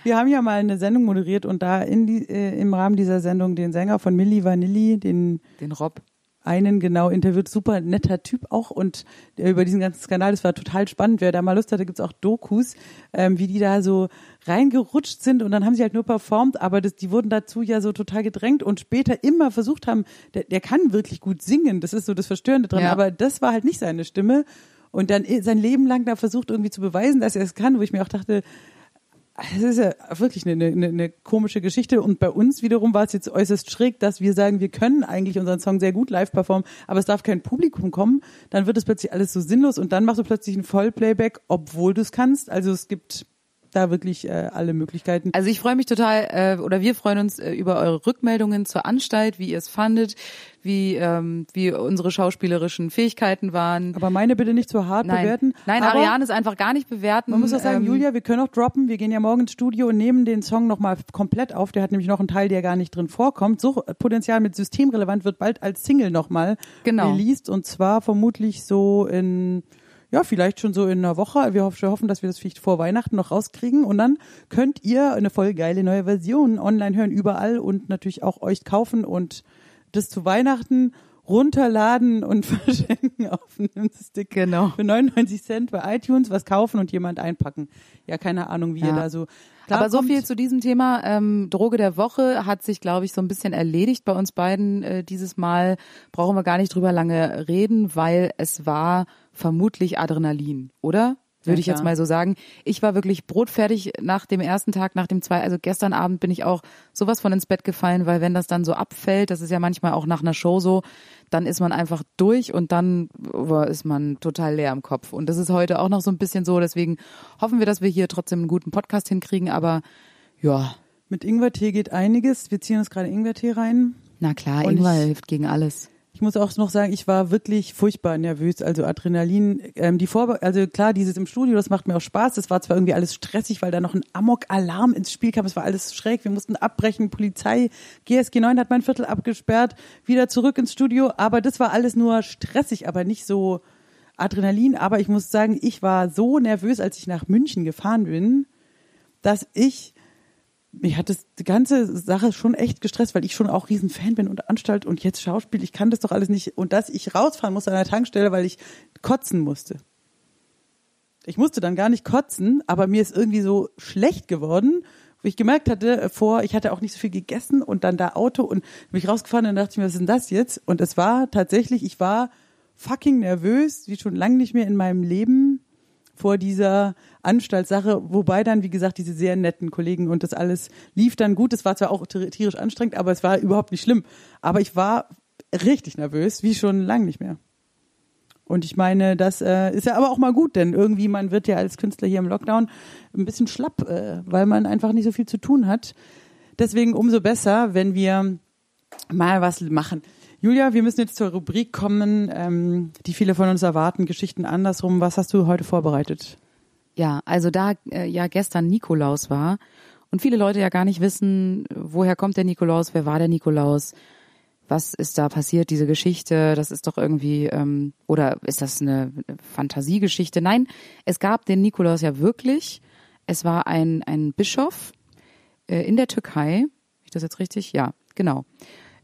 Wir haben ja mal eine Sendung moderiert und da in die, äh, im Rahmen dieser Sendung den Sänger von Milli Vanilli, den Den Rob. Einen genau interviewt, super netter Typ auch und über diesen ganzen Skandal, das war total spannend. Wer da mal Lust hatte, gibt's auch Dokus, ähm, wie die da so reingerutscht sind und dann haben sie halt nur performt, aber das, die wurden dazu ja so total gedrängt und später immer versucht haben, der, der kann wirklich gut singen, das ist so das Verstörende dran, Ja. aber das war halt nicht seine Stimme. und dann sein Leben lang da versucht irgendwie zu beweisen, dass er es kann, wo ich mir auch dachte, es ist ja wirklich eine, eine, eine komische Geschichte. Und bei uns wiederum war es jetzt äußerst schräg, dass wir sagen, wir können eigentlich unseren Song sehr gut live performen, aber es darf kein Publikum kommen. Dann wird es plötzlich alles so sinnlos und dann machst du plötzlich ein Vollplayback, obwohl du es kannst. Also es gibt da wirklich äh, alle Möglichkeiten. Also ich freue mich total, äh, oder wir freuen uns äh, über eure Rückmeldungen zur Anstalt, wie ihr es fandet, wie, ähm, wie unsere schauspielerischen Fähigkeiten waren. Aber meine bitte nicht zu hart Nein. bewerten. Nein, aber Ariane ist einfach gar nicht bewerten. Man muss auch sagen, ähm, Julia, wir können auch droppen. Wir gehen ja morgen ins Studio und nehmen den Song nochmal komplett auf. Der hat nämlich noch einen Teil, der gar nicht drin vorkommt. So Potenzial mit systemrelevant wird bald als Single nochmal Genau. released und zwar vermutlich so in ja, vielleicht schon so in einer Woche. Wir hoff- wir hoffen, dass wir das vielleicht vor Weihnachten noch rauskriegen. Und dann könnt ihr eine voll geile neue Version online hören, überall und natürlich auch euch kaufen und das zu Weihnachten runterladen und verschenken auf einem Stick. Genau. Für 99 Cent bei iTunes was kaufen und jemand einpacken. Ja, keine Ahnung, wie ihr Ja. da so. Aber so viel zu diesem Thema. Ähm, Droge der Woche hat sich, glaube ich, so ein bisschen erledigt bei uns beiden. Äh, dieses Mal brauchen wir gar nicht drüber lange reden, weil es war vermutlich Adrenalin, oder? Würde Ja, ich jetzt mal so sagen. Ich war wirklich brotfertig nach dem ersten Tag, nach dem zwei, also gestern Abend bin ich auch sowas von ins Bett gefallen, weil wenn das dann so abfällt, das ist ja manchmal auch nach einer Show so, dann ist man einfach durch und dann ist man total leer im Kopf. Und das ist heute auch noch so ein bisschen so, deswegen hoffen wir, dass wir hier trotzdem einen guten Podcast hinkriegen, aber ja, Mit Ingwertee geht einiges. Wir ziehen uns gerade Ingwertee rein. na klar, Und Ingwer hilft gegen alles. Ich muss auch noch sagen, ich war wirklich furchtbar nervös. Also Adrenalin, ähm, die Vorbe also klar, dieses im Studio, das macht mir auch Spaß. Das war zwar irgendwie alles stressig, weil da noch ein Amok-Alarm ins Spiel kam. Es war alles schräg. Wir mussten abbrechen. Polizei, GSG 9 hat mein Viertel abgesperrt. Wieder zurück ins Studio. Aber das war alles nur stressig, aber nicht so Adrenalin. Aber ich muss sagen, ich war so nervös, als ich nach München gefahren bin, dass ich mich hat das die ganze Sache schon echt gestresst, weil ich schon auch riesen Fan bin und Anstalt und jetzt Schauspiel, ich kann das doch alles nicht und dass ich rausfahren musste an der Tankstelle, weil ich kotzen musste. Ich musste dann gar nicht kotzen, aber mir ist irgendwie so schlecht geworden, wo ich gemerkt hatte, äh, vor, ich hatte auch nicht so viel gegessen und dann da Auto und bin ich rausgefahren und dachte ich mir, was ist denn das jetzt? Und es war tatsächlich, ich war fucking nervös, wie schon lange nicht mehr in meinem Leben vor dieser Anstaltssache, wobei dann, wie gesagt, diese sehr netten Kollegen und das alles lief dann gut. Es war zwar auch tierisch anstrengend, aber es war überhaupt nicht schlimm. Aber ich war richtig nervös, wie schon lange nicht mehr. Und ich meine, das äh, ist ja aber auch mal gut, denn irgendwie man wird ja als Künstler hier im Lockdown ein bisschen schlapp, äh, weil man einfach nicht so viel zu tun hat. Deswegen umso besser, wenn wir mal was machen. Julia, wir müssen jetzt zur Rubrik kommen, ähm, die viele von uns erwarten, Geschichten andersrum. Was hast du heute vorbereitet? Ja, also da äh, ja gestern Nikolaus war und viele Leute ja gar nicht wissen, woher kommt der Nikolaus, wer war der Nikolaus, was ist da passiert, diese Geschichte, das ist doch irgendwie, ähm, oder ist das eine Fantasiegeschichte? Nein, es gab den Nikolaus ja wirklich. Es war ein, ein Bischof äh, in der Türkei, ich das jetzt richtig? Ja, genau.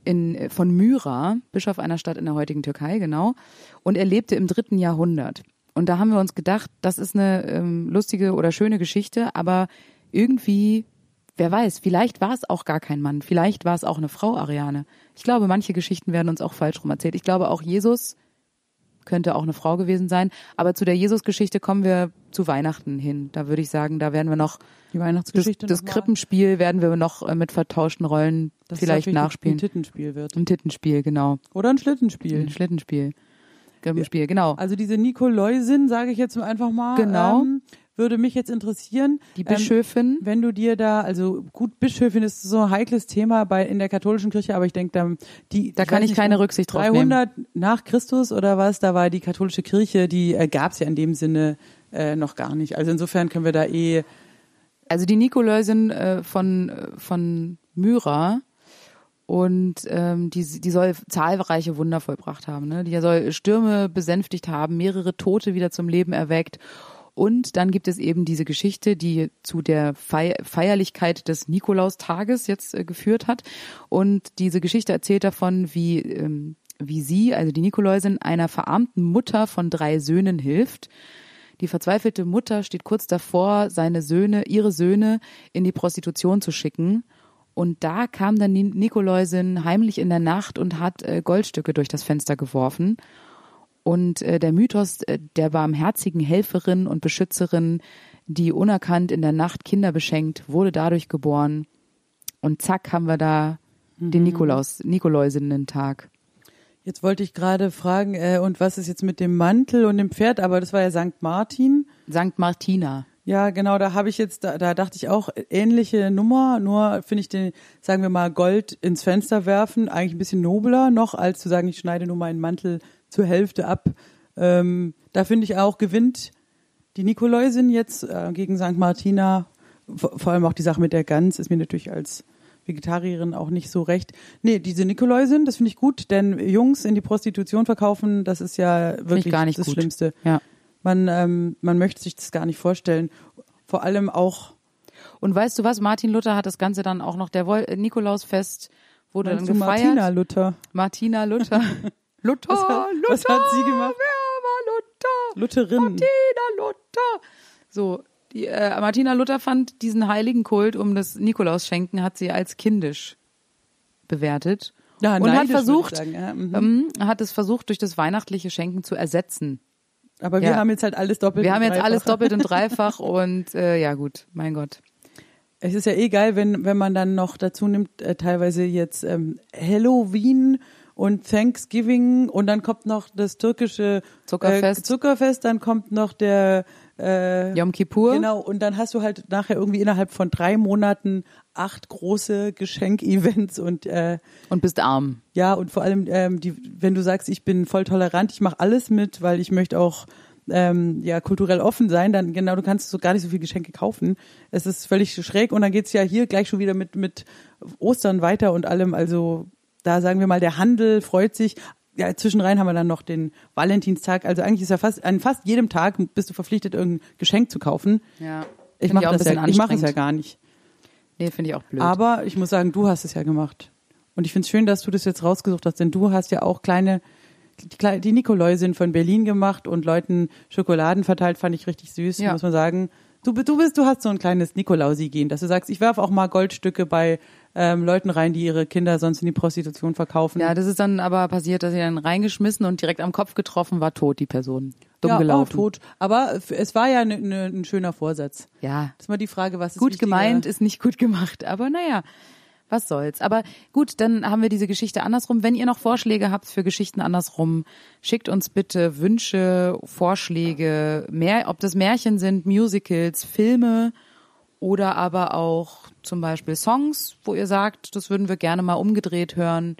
In, von Myra, Bischof einer Stadt in der heutigen Türkei, genau. Und er lebte im dritten Jahrhundert. Und da haben wir uns gedacht, das ist eine ähm, lustige oder schöne Geschichte, aber irgendwie, wer weiß, vielleicht war es auch gar kein Mann, vielleicht war es auch eine Frau, Ariane. Ich glaube, manche Geschichten werden uns auch falsch rum erzählt. Ich glaube, auch Jesus könnte auch eine Frau gewesen sein. Aber zu der Jesus-Geschichte kommen wir zu Weihnachten hin. Da würde ich sagen, da werden wir noch Die das, Weihnachtsgeschichte das mal? Krippenspiel werden wir noch äh, mit vertauschten Rollen Das vielleicht nachspielen. Ein Tittenspiel wird. Ein Tittenspiel, genau. Oder ein Schlittenspiel. Ein Schlittenspiel. Krippenspiel, genau. Also diese Nikoläusin, sage ich jetzt einfach mal, Genau. ähm, würde mich jetzt interessieren. Die Ähm, Bischöfin. wenn du dir da, also gut, Bischöfin ist so ein heikles Thema bei in der katholischen Kirche, aber ich denke, da die Da kann weiß ich keine um Rücksicht drauf 300 nach Christus oder was, da war die katholische Kirche, die äh, gab es ja in dem Sinne äh, noch gar nicht. Also insofern können wir da eh also die Nikoläusin äh, von, äh, von Myra und ähm, die, die soll zahlreiche Wunder vollbracht haben. Ne? Die soll Stürme besänftigt haben, mehrere Tote wieder zum Leben erweckt. Und dann gibt es eben diese Geschichte, die zu der Fei Feierlichkeit des Nikolaustages jetzt äh, geführt hat. Und diese Geschichte erzählt davon, wie, ähm, wie sie, also die Nikoläusin, einer verarmten Mutter von drei Söhnen hilft. Die verzweifelte Mutter steht kurz davor, seine Söhne, ihre Söhne in die Prostitution zu schicken. Und da kam dann die Nikoläusin heimlich in der Nacht und hat äh, Goldstücke durch das Fenster geworfen. Und äh, der Mythos äh, der barmherzigen Helferin und Beschützerin, die unerkannt in der Nacht Kinder beschenkt, wurde dadurch geboren. Und zack haben wir da den Nikolaus, Nikoläusinnen-Tag. Jetzt wollte ich gerade fragen, äh, und was ist jetzt mit dem Mantel und dem Pferd? Aber das war ja St. Martin. Sankt Martina. Ja, genau, da habe ich jetzt, da, da dachte ich auch, ähnliche Nummer, nur finde ich den, sagen wir mal, Gold ins Fenster werfen, eigentlich ein bisschen nobler noch, als zu sagen, ich schneide nur meinen Mantel zur Hälfte ab. Ähm, da finde ich auch, gewinnt die Nikoläusin jetzt äh, gegen St. Martina, vor, vor allem auch die Sache mit der Gans, ist mir natürlich als Vegetarierin auch nicht so recht. Nee, diese Nikoläusin, das finde ich gut, denn Jungs in die Prostitution verkaufen, das ist ja wirklich gar nicht das gut. Schlimmste. Ja. Man, ähm, man möchte sich das gar nicht vorstellen. Vor allem auch, Und weißt du was? Martin Luther hat das Ganze dann auch noch, der Nikolausfest wurde dann meinst gefeiert. Martina Luther. Martina Luther. Luther, Was hat- Luther. was hat sie gemacht? Wer war Luther? Lutherin. Martina Luther. So, die, äh, Martina Luther fand diesen heiligen Kult um das Nikolausschenken hat sie als kindisch bewertet. Ja, und hat versucht, sagen, ja, mhm. ähm, hat es versucht, durch das weihnachtliche Schenken zu ersetzen. Aber wir ja. haben jetzt halt alles doppelt. Wir und haben jetzt dreifach. alles doppelt und dreifach und äh, ja gut, mein Gott. Es ist ja eh geil, wenn, wenn man dann noch dazu nimmt, äh, teilweise jetzt ähm, Halloween und Thanksgiving und dann kommt noch das türkische Zuckerfest. Äh, Zuckerfest, dann kommt noch der äh, Yom Kippur. Genau, und dann hast du halt nachher irgendwie innerhalb von drei Monaten acht große Geschenkevents und äh, Und bist arm. ja, und vor allem, ähm, die, wenn du sagst, ich bin voll tolerant, ich mache alles mit, weil ich möchte auch ähm, ja kulturell offen sein, dann genau, du kannst so gar nicht so viel Geschenke kaufen. Es ist völlig schräg und dann geht's ja hier gleich schon wieder mit mit Ostern weiter und allem. Also da sagen wir mal, der Handel freut sich. Ja, zwischenrein haben wir dann noch den Valentinstag. Also eigentlich ist ja fast an fast jedem Tag bist du verpflichtet, irgendein Geschenk zu kaufen. Ja. Ich mache das ja, ich mache es ja gar nicht. Nee, finde ich auch blöd. Aber ich muss sagen, du hast es ja gemacht. Und ich finde es schön, dass du das jetzt rausgesucht hast, denn du hast ja auch kleine, die, Kle- die Nikoläusin von Berlin gemacht und Leuten Schokoladen verteilt, fand ich richtig süß, Ja. muss man sagen. Du, du bist, du hast so ein kleines Nikolausi-Gen, dass du sagst, ich werfe auch mal Goldstücke bei ähm, Leuten rein, die ihre Kinder sonst in die Prostitution verkaufen. ja, das ist dann aber passiert, dass sie dann reingeschmissen und direkt am Kopf getroffen war, tot, die Person. Dumm ja, gelaufen. Oh, tot. Aber f- es war ja ne, ne, ein schöner Vorsatz. Ja, Das ist mal die Frage, was ist gut wichtiger? gemeint ist nicht gut gemacht, aber naja, was soll's. Aber gut, dann haben wir diese Geschichte andersrum. Wenn ihr noch Vorschläge habt für Geschichten andersrum, schickt uns bitte Wünsche, Vorschläge, mehr, ob das Märchen sind, Musicals, Filme oder aber auch zum Beispiel Songs, wo ihr sagt, das würden wir gerne mal umgedreht hören.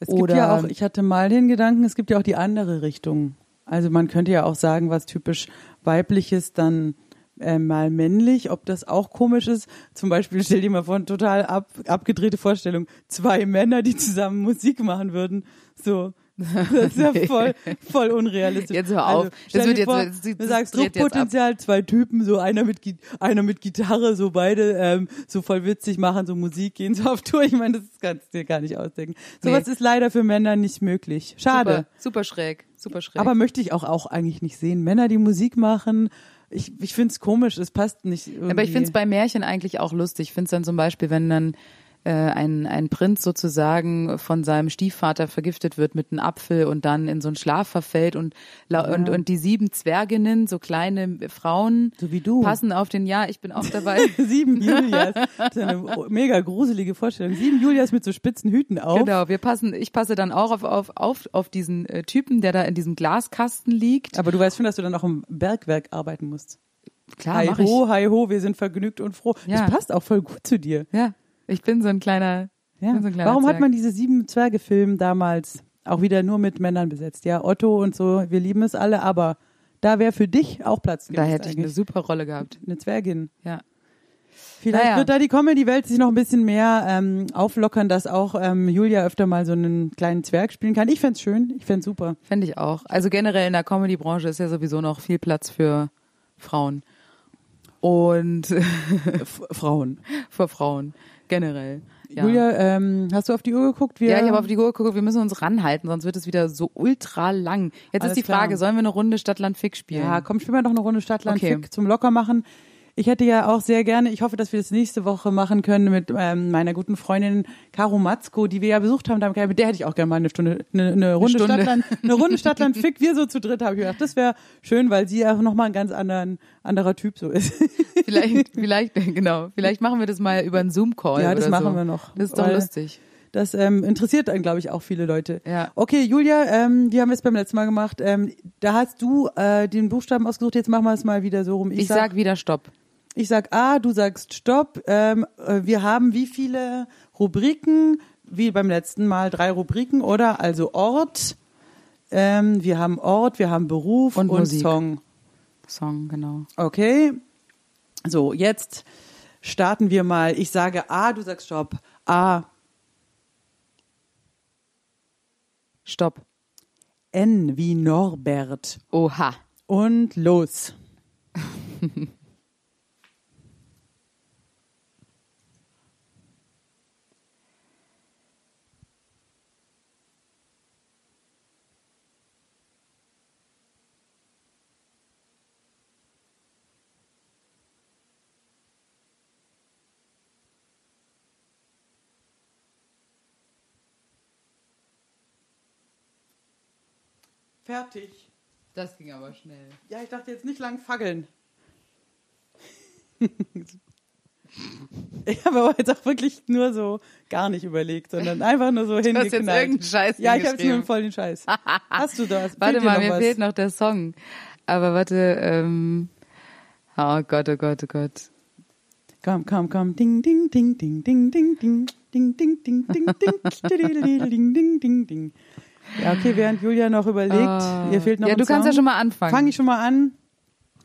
Es gibt Oder- ja auch, ich hatte mal den Gedanken, es gibt ja auch die andere Richtung. Also man könnte ja auch sagen, was typisch weibliches dann äh, mal männlich, ob das auch komisch ist. Zum Beispiel stell dir mal vor, eine total ab, abgedrehte Vorstellung, zwei Männer, die zusammen Musik machen würden. So, das ist ja voll, voll unrealistisch. Jetzt hör auf. Also, Das wird jetzt- vor, das- du das sagst jetzt. Druckpotenzial, zwei Typen, so einer mit, einer mit Gitarre, so beide ähm, so voll witzig machen, so Musik, gehen so auf Tour. Ich meine, das kannst du dir gar nicht ausdenken. Sowas Nee. ist leider für Männer nicht möglich. Schade. Super, super schräg, super schräg. Aber möchte ich auch, auch eigentlich nicht sehen. Männer, die Musik machen, ich, ich finde es komisch, es passt nicht irgendwie. Aber ich finde es bei Märchen eigentlich auch lustig. Ich finde es dann zum Beispiel, wenn dann ein, ein Prinz sozusagen von seinem Stiefvater vergiftet wird mit einem Apfel und dann in so einen Schlaf verfällt und, lau- und, und die sieben Zwerginnen, so kleine Frauen, So wie du. passen auf den, ja, ich bin auch dabei. Sieben Julias. Das ist eine mega gruselige Vorstellung. Sieben Julias mit so spitzen Hüten auf. Genau, wir passen, ich passe dann auch auf, auf, auf, auf diesen äh, Typen, der da in diesem Glaskasten liegt. Aber du weißt schon, dass du dann auch im Bergwerk arbeiten musst. Klar, hi ho, hi ho, wir sind vergnügt und froh. Ja. Das passt auch voll gut zu dir. Ja, ich bin so ein kleiner, Ja. so ein kleiner Warum hat Zwerg. man diese sieben Zwerge-Film damals auch wieder nur mit Männern besetzt? Ja, Otto und so, wir lieben es alle, aber da wäre für dich auch Platz Da gewesen hätte ich eine super Rolle gehabt. eine Zwergin. Ja. Vielleicht Naja. wird da die Comedy-Welt sich noch ein bisschen mehr ähm, auflockern, dass auch ähm, Julia öfter mal so einen kleinen Zwerg spielen kann. Ich fänd's schön, ich fänd's super. Fände ich auch. Also generell in der Comedy-Branche ist ja sowieso noch viel Platz für Frauen. Und Frauen. für Frauen generell. Ja. Julia, ähm, hast du auf die Uhr geguckt? Wir, ja, ich habe auf die Uhr geguckt, wir müssen uns ranhalten, sonst wird es wieder so ultra lang. Jetzt Alles ist die klar. Frage, sollen wir eine Runde Stadtland Fick spielen? Ja, komm, spielen wir doch eine Runde Stadtland Okay. Fick zum Lockermachen. Ich hätte ja auch sehr gerne, ich hoffe, dass wir das nächste Woche machen können mit ähm, meiner guten Freundin Caro Matzko, die wir ja besucht haben. Mit der hätte ich auch gerne mal eine Stunde, eine, eine Runde Stunde. Stadtland, eine Runde Stadtland Fick. Wir so zu dritt habe ich gedacht, das wäre schön, weil sie ja nochmal ein ganz anderen, anderer Typ so ist. Vielleicht, vielleicht, genau. Vielleicht machen wir das mal über einen Zoom-Call. Ja, das machen so. wir noch. Das ist doch lustig. Das ähm, interessiert dann, glaube ich, auch viele Leute. Ja. Okay, Julia, ähm, die haben wir es beim letzten Mal gemacht. Ähm, da hast du äh, den Buchstaben ausgesucht. Jetzt machen wir es mal wieder so rum. Ich, sag wieder Stopp. Ich sag A, du sagst Stopp. Ähm, äh, wir haben wie viele Rubriken? Wie beim letzten Mal drei Rubriken, oder? Also Ort. Ähm, wir haben Ort, wir haben Beruf Und und, Musik. Song. Song, genau. Okay. So, jetzt starten wir mal. Ich sage A, du sagst Stopp. A, Stopp. N wie Norbert. Oha. Und los. Fertig. Das ging aber schnell. Ja, ich dachte jetzt nicht lang faggeln. ich habe aber jetzt auch wirklich nur so gar nicht überlegt, sondern einfach nur so hast jetzt hingeknallt. irgendeinen Scheiß Ja, ich habe jetzt nur voll den Scheiß. Hast du das? Warte mal, mir was? fehlt noch der Song. Aber warte, ähm, oh Gott, oh Gott, oh Gott. Komm, komm, komm. Ding, ding, ding, ding, ding, ding, ding. Ding, ding, ding, ding, ding. ding, ding, ding, ding. Ja, okay, während Julia noch überlegt, Ah. ihr fehlt noch Ja, du kannst Song. ja schon mal anfangen. Fange ich schon mal an.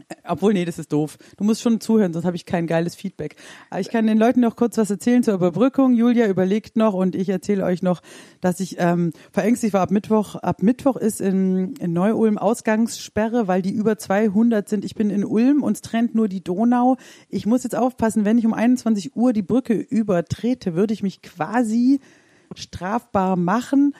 Äh, Obwohl, nee, das ist doof. Du musst schon zuhören, sonst habe ich kein geiles Feedback. Aber ich kann den Leuten noch kurz was erzählen zur Überbrückung. Julia überlegt noch und ich erzähle euch noch, dass ich ähm, verängstigt war ab Mittwoch. Ab Mittwoch ist in, in Neu-Ulm Ausgangssperre, weil die über 200 sind. Ich bin in Ulm, uns trennt nur die Donau. Ich muss jetzt aufpassen, wenn ich um 21 Uhr die Brücke übertrete, würde ich mich quasi strafbar machen.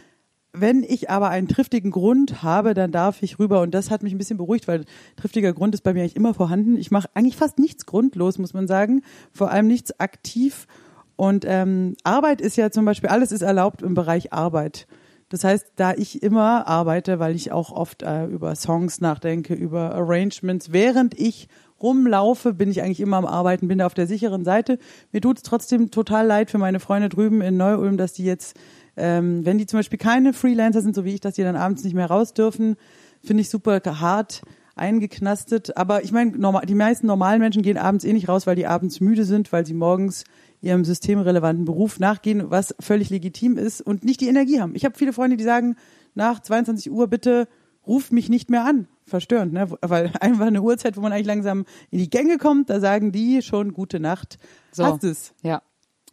Wenn ich aber einen triftigen Grund habe, dann darf ich rüber. Und das hat mich ein bisschen beruhigt, weil triftiger Grund ist bei mir eigentlich immer vorhanden. Ich mache eigentlich fast nichts grundlos, muss man sagen. Vor allem nichts aktiv. Und ähm, Arbeit ist ja zum Beispiel, alles ist erlaubt im Bereich Arbeit. Das heißt, da ich immer arbeite, weil ich auch oft äh, über Songs nachdenke, über Arrangements, während ich rumlaufe, bin ich eigentlich immer am Arbeiten, bin auf der sicheren Seite. Mir tut es trotzdem total leid für meine Freunde drüben in Neu-Ulm, dass die jetzt, ähm, wenn die zum Beispiel keine Freelancer sind, so wie ich, dass die dann abends nicht mehr raus dürfen, finde ich super hart eingeknastet. Aber ich meine, die meisten normalen Menschen gehen abends eh nicht raus, weil die abends müde sind, weil sie morgens ihrem systemrelevanten Beruf nachgehen, was völlig legitim ist und nicht die Energie haben. Ich habe viele Freunde, die sagen, nach 22 Uhr bitte ruf mich nicht mehr an. Verstörend, ne? Weil einfach eine Uhrzeit, wo man eigentlich langsam in die Gänge kommt, da sagen die schon gute Nacht. So. Hast es? Ja.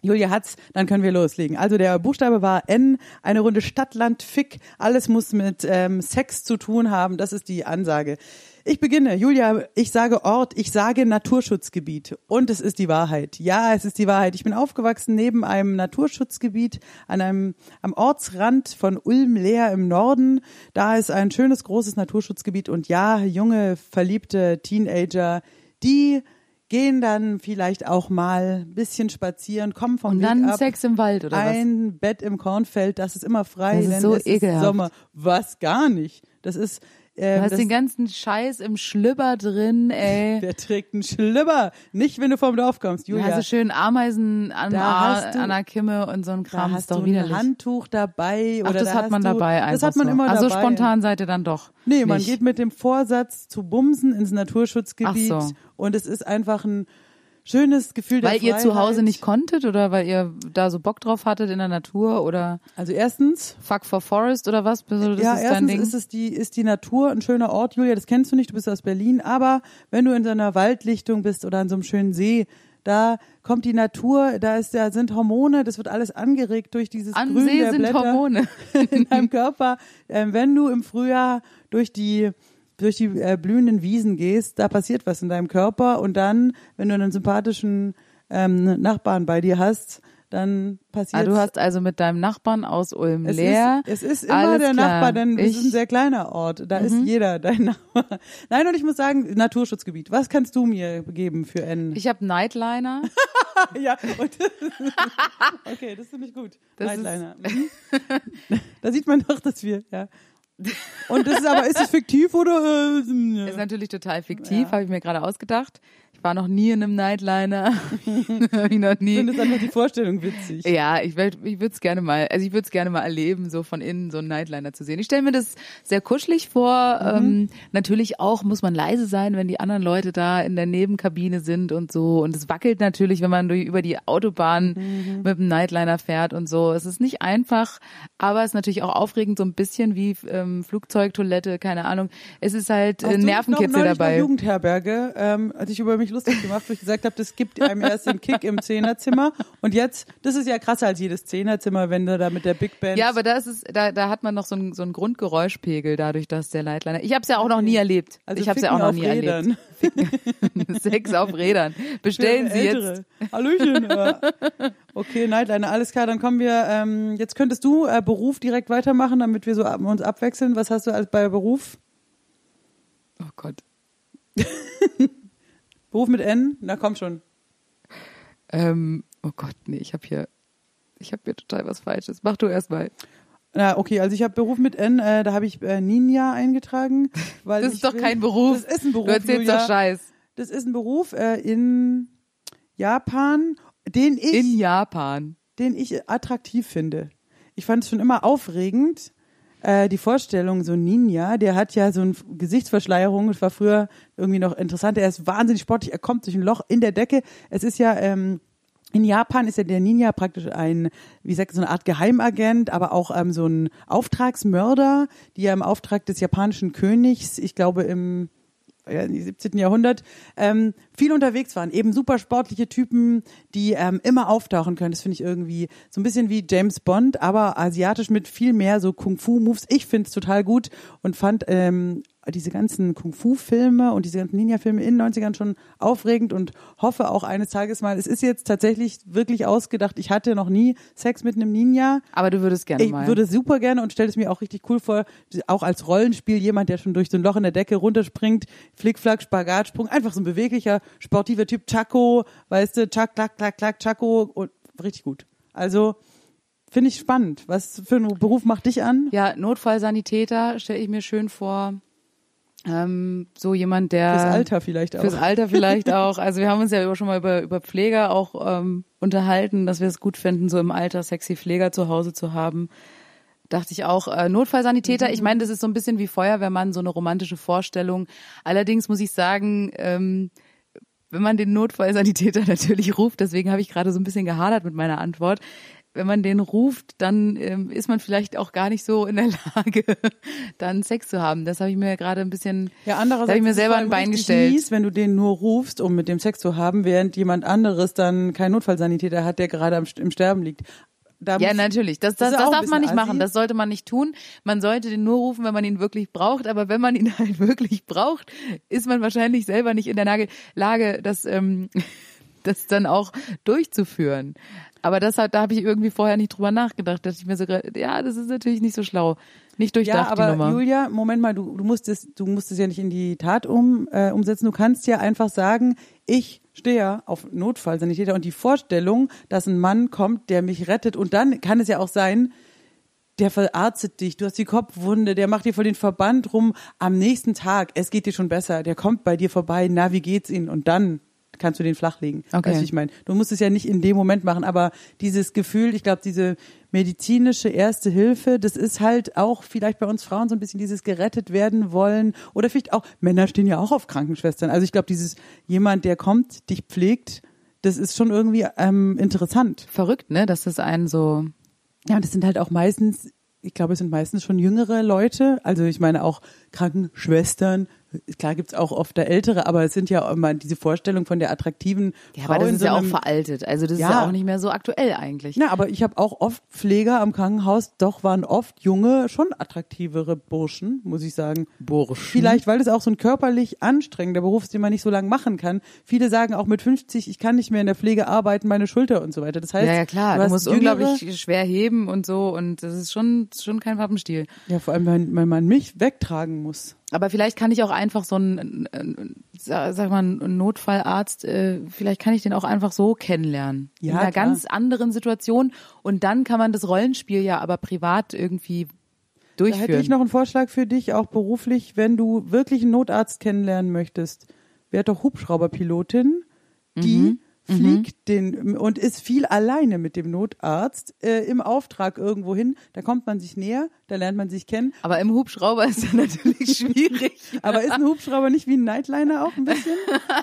Julia hat's, dann können wir loslegen. Also der Buchstabe war N, eine Runde Stadt, Land, Fick. Alles muss mit ähm, Sex zu tun haben. Das ist die Ansage. Ich beginne. Julia, ich sage Ort, ich sage Naturschutzgebiet. Und es ist die Wahrheit. Ja, es ist die Wahrheit. Ich bin aufgewachsen neben einem Naturschutzgebiet an einem, am Ortsrand von Ulm-Leer im Norden. Da ist ein schönes, großes Naturschutzgebiet. Und ja, junge, verliebte Teenager, die gehen dann vielleicht auch mal ein bisschen spazieren, kommen vom Und Weg dann ab. Sex im Wald oder was? Ein Bett im Kornfeld, das ist immer frei, Das ist denn so es ekelhaft. Sommer. Was gar nicht. Das ist äh, Du hast den ganzen Scheiß im Schlüpper drin, ey. Wer trägt einen Schlüpper? Nicht, wenn du vom Dorf kommst, Da Julia. hast du schön Ameisen an, Da hast du- an der Kimme und so ein da Kram. hast ist doch du ein widerlich. Handtuch dabei. Ach, oder das da hat hast man du, dabei einfach Das hat man so. immer also dabei. spontan seid ihr dann doch. Nee, man nicht. geht mit dem Vorsatz zu bumsen ins Naturschutzgebiet. Ach so. Und es ist einfach ein schönes Gefühl der Weil ihr zu Hause Freiheit. nicht konntet oder weil ihr da so Bock drauf hattet in der Natur oder Also erstens, Fuck for Forest oder was? Das ja, ist erstens ist es die, ist die Natur ein schöner Ort, Julia, das kennst du nicht, du bist aus Berlin, aber wenn du in so einer Waldlichtung bist oder an so einem schönen See, da kommt die Natur, da ist, da sind Hormone, das wird alles angeregt durch dieses An Grün See der sind Blätter Hormone. in deinem Körper. Ähm, wenn du im Frühjahr durch die durch die äh, blühenden Wiesen gehst, da passiert was in deinem Körper und dann, wenn du einen sympathischen ähm, Nachbarn bei dir hast, dann passiert Ah, du hast also mit deinem Nachbarn aus Ulm es leer. Ist, es ist immer Alles der klar. Nachbar, denn es Mhm. ist ein sehr kleiner Ort. Da ist jeder dein Nachbar. Nein, und ich muss sagen, Naturschutzgebiet. Was kannst du mir geben für N? Ich habe Nightliner. ja, und okay, das finde ich gut. Das ist- Nightliner. Mhm. da sieht man doch, dass wir, ja. Und das ist aber, ist es fiktiv oder? Äh, Ist natürlich total fiktiv, Ja. habe ich mir gerade ausgedacht. Ich war noch nie in einem Nightliner. hab ich noch nie. finde es einfach die Vorstellung witzig. Ja, ich, ich würde es gerne mal, also ich würde es gerne mal erleben, so von innen so einen Nightliner zu sehen. Ich stelle mir das sehr kuschelig vor. Ähm, natürlich auch muss man leise sein, wenn die anderen Leute da in der Nebenkabine sind und so. Und es wackelt natürlich, wenn man durch, über die Autobahn mit dem Nightliner fährt und so. Es ist nicht einfach, aber es ist natürlich auch aufregend, so ein bisschen wie ähm, Flugzeugtoilette, keine Ahnung. Es ist halt äh, Nervenkitzel dabei. Jugendherberge, ähm, als ich über mich lustig gemacht, wo ich gesagt habe, das gibt einem erst den Kick im Zehnerzimmer und jetzt, das ist ja krasser als jedes Zehnerzimmer, wenn du da mit der Big Band. Ja, aber da ist es, da, da hat man noch so einen, so einen Grundgeräuschpegel dadurch, dass der Nightliner. Ich habe es ja auch noch nie erlebt. also ich habe es ja auch noch nie Rädern. erlebt. Sex auf Rädern. Bestellen Für Sie Ältere. jetzt. Hallöchen. ja. Okay, Nightliner, alles klar, dann kommen wir, ähm, jetzt könntest du äh, Beruf direkt weitermachen, damit wir so ab, uns abwechseln. Was hast du als bei Beruf? Oh Gott. Beruf mit N? Na komm schon. Ähm, oh Gott, nee, ich habe hier, ich habe hier total was Falsches. Mach du erst mal. Na, okay, also ich habe Beruf mit N, äh, da habe ich äh, Ninja eingetragen. Weil Das ist doch will- kein Beruf. Das ist ein Beruf. Du erzählst Julia. doch Scheiß. Das ist ein Beruf äh, in Japan, den ich, In Japan. den ich attraktiv finde. Ich fand es schon immer aufregend. Äh, die Vorstellung, so ein Ninja, der hat ja so eine Gesichtsverschleierung, das war früher irgendwie noch interessant. Er ist wahnsinnig sportlich, er kommt durch ein Loch in der Decke. Es ist ja, ähm, in Japan ist ja der Ninja praktisch ein, wie gesagt, so eine Art Geheimagent, aber auch ähm, so ein Auftragsmörder, die ja im Auftrag des japanischen Königs, ich glaube im ja, im 17. Jahrhundert, ähm, viel unterwegs waren. Eben super sportliche Typen, die ähm, immer auftauchen können. Das finde ich irgendwie so ein bisschen wie James Bond, aber asiatisch mit viel mehr so Kung-Fu-Moves. Ich finde es total gut und fand ähm, diese ganzen Kung-Fu-Filme und diese ganzen Ninja-Filme in den 90ern schon aufregend und hoffe auch eines Tages mal, es ist jetzt tatsächlich wirklich ausgedacht, ich hatte noch nie Sex mit einem Ninja. Aber du würdest gerne Ich mal. würde super gerne und stelle es mir auch richtig cool vor, auch als Rollenspiel jemand, der schon durch so ein Loch in der Decke runterspringt, Flickflack, Spagatsprung, einfach so ein beweglicher, sportiver Typ, Chaco, weißt du, Chack, klack, klack, klack, Chaco und richtig gut. Also finde ich spannend. Was für einen Beruf macht dich an? ja, Notfallsanitäter stelle ich mir schön vor. Ähm, so jemand, der Fürs Alter vielleicht auch. Fürs Alter vielleicht auch. Also wir haben uns ja schon mal über, über Pfleger auch ähm, unterhalten, dass wir es gut finden, so im Alter sexy Pfleger zu Hause zu haben. Dachte ich auch. Äh, Notfallsanitäter, ich meine, das ist so ein bisschen wie Feuerwehrmann, so eine romantische Vorstellung. Allerdings muss ich sagen, ähm, wenn man den Notfallsanitäter natürlich ruft, deswegen habe ich gerade so ein bisschen gehadert mit meiner Antwort, wenn man den ruft, dann ähm, ist man vielleicht auch gar nicht so in der Lage, dann Sex zu haben. Das habe ich mir gerade ein bisschen, Ja, andererseits habe ich mir selber ein Bein gestellt. Mies, wenn du den nur rufst, um mit dem Sex zu haben, während jemand anderes dann keinen Notfallsanitäter hat, der gerade am, im Sterben liegt. Da Ja, natürlich. Das, Das das, darf man nicht machen. Das sollte man nicht tun. Man sollte den nur rufen, wenn man ihn wirklich braucht. Aber wenn man ihn halt wirklich braucht, ist man wahrscheinlich selber nicht in der Lage, Lage das, ähm, das dann auch durchzuführen. Aber das hat, da habe ich irgendwie vorher nicht drüber nachgedacht. Da dachte ich mir so, ja, das ist natürlich nicht so schlau. Nicht durchdacht, Ja, aber die Nummer. Julia, Moment mal, du, du musst es, du musst es ja nicht in die Tat um, äh, umsetzen. Du kannst ja einfach sagen, ich stehe ja auf Notfallsanitäter und die Vorstellung, dass ein Mann kommt, der mich rettet und dann kann es ja auch sein, der verarztet dich, du hast die Kopfwunde, der macht dir vor den Verband rum am nächsten Tag, es geht dir schon besser, der kommt bei dir vorbei, na, wie geht's Ihnen? Und dann kannst du den flachlegen. Okay. Weißt ich meine? Du musst es ja nicht in dem Moment machen, aber dieses Gefühl, ich glaube, diese medizinische erste Hilfe, das ist halt auch vielleicht bei uns Frauen so ein bisschen dieses gerettet werden wollen oder vielleicht auch, Männer stehen ja auch auf Krankenschwestern. Also ich glaube, dieses jemand, der kommt, dich pflegt, das ist schon irgendwie ähm, interessant. Verrückt, ne? Dass das einen so, Ja, und das sind halt auch meistens, ich glaube, es sind meistens schon jüngere Leute. Also ich meine auch Krankenschwestern, klar gibt's auch oft da ältere, aber es sind ja immer diese Vorstellung von der attraktiven Ja, Frau aber das ist so ja auch veraltet. Also das ist Ja. ja auch nicht mehr so aktuell eigentlich. Na, aber ich habe auch oft Pfleger am Krankenhaus, doch waren oft junge, schon attraktivere Burschen, muss ich sagen. Burschen. Vielleicht, weil es auch so ein körperlich anstrengender Beruf ist, den man nicht so lange machen kann. Viele sagen auch mit 50, ich kann nicht mehr in der Pflege arbeiten, meine Schulter und so weiter. Das heißt, Ja, ja, klar. du, Du, musst jüngere- unglaublich schwer heben und so und das ist schon, schon kein Pappenstiel. Ja, vor allem, wenn, wenn man mich wegtragen muss. Aber vielleicht kann ich auch einfach so einen, sag mal, einen Notfallarzt, äh, vielleicht kann ich den auch einfach so kennenlernen. Ja, In einer klar. ganz anderen Situation. Und dann kann man das Rollenspiel ja aber privat irgendwie Da durchführen. hätte ich noch einen Vorschlag für dich, auch beruflich, wenn du wirklich einen Notarzt kennenlernen möchtest. Wär doch Hubschrauberpilotin, die Mhm. Fliegt den und ist viel alleine mit dem Notarzt äh, im Auftrag irgendwo hin. Da kommt man sich näher, da lernt man sich kennen. aber im Hubschrauber ist das natürlich schwierig. Aber ist ein Hubschrauber nicht wie ein Nightliner auch ein bisschen?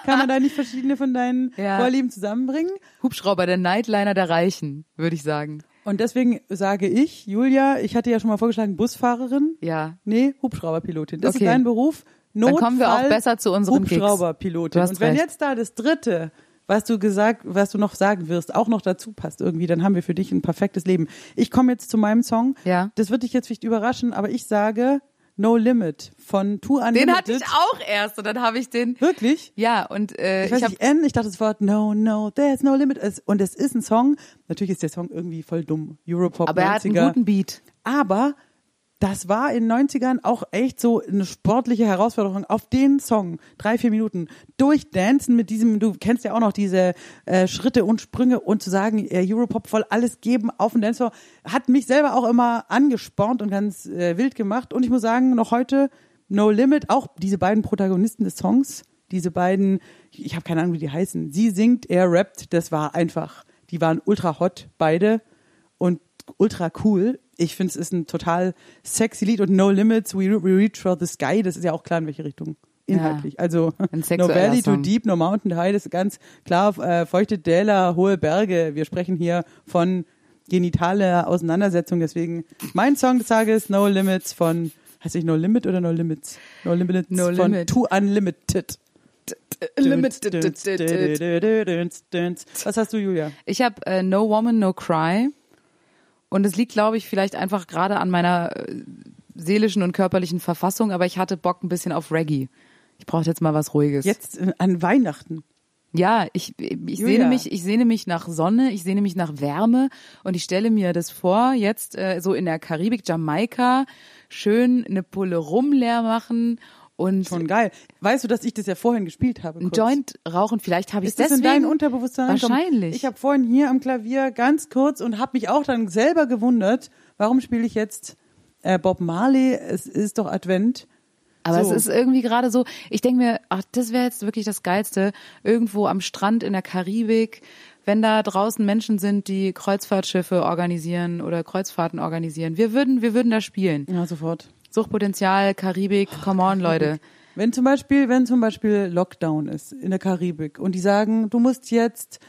Kann man da nicht verschiedene von deinen Ja. Vorlieben zusammenbringen? Hubschrauber, der Nightliner der Reichen, würde ich sagen. Und deswegen sage ich, Julia, ich hatte ja schon mal vorgeschlagen, Busfahrerin. Ja. Nee, Hubschrauberpilotin. Das Okay. ist dein Beruf. Dann Notfall kommen wir auch besser zu unseren Gigs. Hubschrauberpilotin. Und wenn recht. jetzt da das dritte, was du gesagt, was du noch sagen wirst, auch noch dazu passt irgendwie, dann haben wir für dich ein perfektes Leben. Ich komme jetzt zu meinem Song. Ja. Das wird dich jetzt vielleicht überraschen, aber ich sage No Limit von Two Unlimited. Den hatte ich auch erst und dann habe ich den. Wirklich? Ja, und äh, Ich weiß ich habe nicht, N, ich dachte das Wort No, No, there's no limit. Und es ist ein Song, natürlich ist der Song irgendwie voll dumm, Europop aber er hat 90er. einen guten Beat. Aber das war in den 90ern auch echt so eine sportliche Herausforderung auf den Song. Drei, vier Minuten durchdancen mit diesem, du kennst ja auch noch diese äh, Schritte und Sprünge und zu sagen, äh, Europop voll alles geben auf den Dancefloor, hat mich selber auch immer angespornt und ganz äh, wild gemacht. Und ich muss sagen, noch heute No Limit, auch diese beiden Protagonisten des Songs, diese beiden, ich, ich habe keine Ahnung, wie die heißen. Sie singt, er rappt, das war einfach, die waren ultra hot, beide und ultra cool. Ich finde, es ist ein total sexy Lied und No Limits, We, we Reach for the Sky, das ist ja auch klar, in welche Richtung. Inhaltlich. Also Ein No Valley, Too Song. Deep, No Mountain, High, das ist ganz klar, äh, feuchte Täler, hohe Berge. Wir sprechen hier von genitaler Auseinandersetzung. Deswegen mein Song des Tages, No Limits von, heißt ich No Limit oder No Limits? No Limits No von Limit. Too Unlimited. Was hast du, Julia? Ich habe äh, No Woman, No Cry. Und es liegt, glaube ich, vielleicht einfach gerade an meiner äh, seelischen und körperlichen Verfassung, aber ich hatte Bock ein bisschen auf Reggae. Ich brauche jetzt mal was Ruhiges. Jetzt äh, an Weihnachten. Ja, ich, ich Julia. sehne mich, ich sehne mich nach Sonne, ich sehne mich nach Wärme und ich stelle mir das vor, jetzt äh, so in der Karibik, Jamaika, schön eine Pulle Rum leer machen und Schon geil. Weißt du, dass ich das ja vorhin gespielt habe? ein kurz? Joint rauchen. Vielleicht habe ich Ist das in deswegen dein Unterbewusstsein? Wahrscheinlich. Ich habe vorhin hier am Klavier ganz kurz und habe mich auch dann selber gewundert, warum spiele ich jetzt äh, Bob Marley? Es ist doch Advent. Aber So. es ist irgendwie gerade so, ich denke mir, ach, das wäre jetzt wirklich das Geilste, irgendwo am Strand in der Karibik, wenn da draußen Menschen sind, die Kreuzfahrtschiffe organisieren oder Kreuzfahrten organisieren. Wir würden, wir würden da spielen. Ja, sofort. Suchtpotenzial, Karibik, come on, Leute. Wenn zum Beispiel, wenn zum Beispiel Lockdown ist in der Karibik und die sagen, du musst jetzt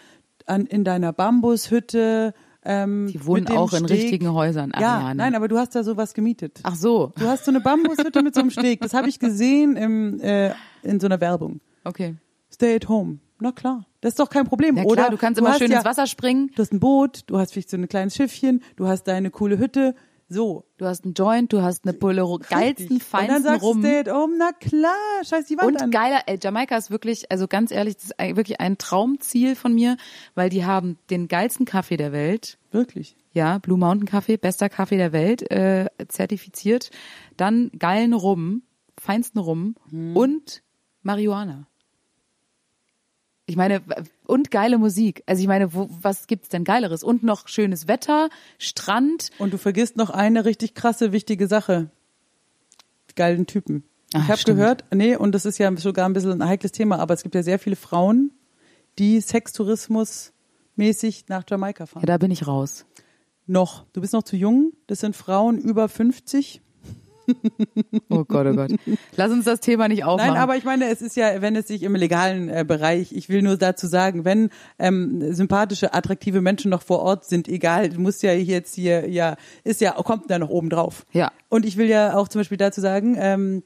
an, in deiner Bambushütte ähm, Die wohnen auch in Steg- richtigen Häusern, Ja, Ariane. nein, aber du hast da sowas gemietet. Ach so, Du hast so eine Bambushütte mit so einem Steg. Das habe ich gesehen im, äh, in so einer Werbung. okay. Stay at home. Na klar. Das ist doch kein Problem. Ja Oder klar, du kannst immer hast schön ja, ins Wasser springen, Du hast ein Boot, du hast vielleicht so ein kleines Schiffchen, du hast deine coole Hütte. So. du hast einen Joint, du hast eine Pulle geilsten, Richtig. Und dann feinsten sagst Rum. at home. Na klar. Scheiß die Wand Und an. geiler, ey, Jamaika ist wirklich, also ganz ehrlich, das ist wirklich ein Traumziel von mir, weil die haben den geilsten Kaffee der Welt. Wirklich. Ja, Blue Mountain Kaffee, bester Kaffee der Welt, äh, zertifiziert. Dann geilen Rum, feinsten Rum Hm. und Marihuana. Ich meine, und geile Musik. Also ich meine, wo, was gibt's denn geileres? Und noch schönes Wetter, Strand. Und du vergisst noch eine richtig krasse, wichtige Sache. Die geilen Typen. Ah, ich habe gehört, nee, und das ist ja sogar ein bisschen ein heikles Thema, aber es gibt ja sehr viele Frauen, die Sextourismus mäßig nach Jamaika fahren. Ja, da bin ich raus. Noch. Du bist noch zu jung. Das sind Frauen über 50. Oh Gott, oh Gott. Lass uns das Thema nicht aufmachen. Nein, aber ich meine, es ist ja, wenn es sich im legalen äh, Bereich, ich will nur dazu sagen, wenn ähm, sympathische, attraktive Menschen noch vor Ort sind, egal, du musst ja jetzt hier, ja, ist ja, kommt da noch oben drauf. Ja. Und ich will ja auch zum Beispiel dazu sagen, ähm,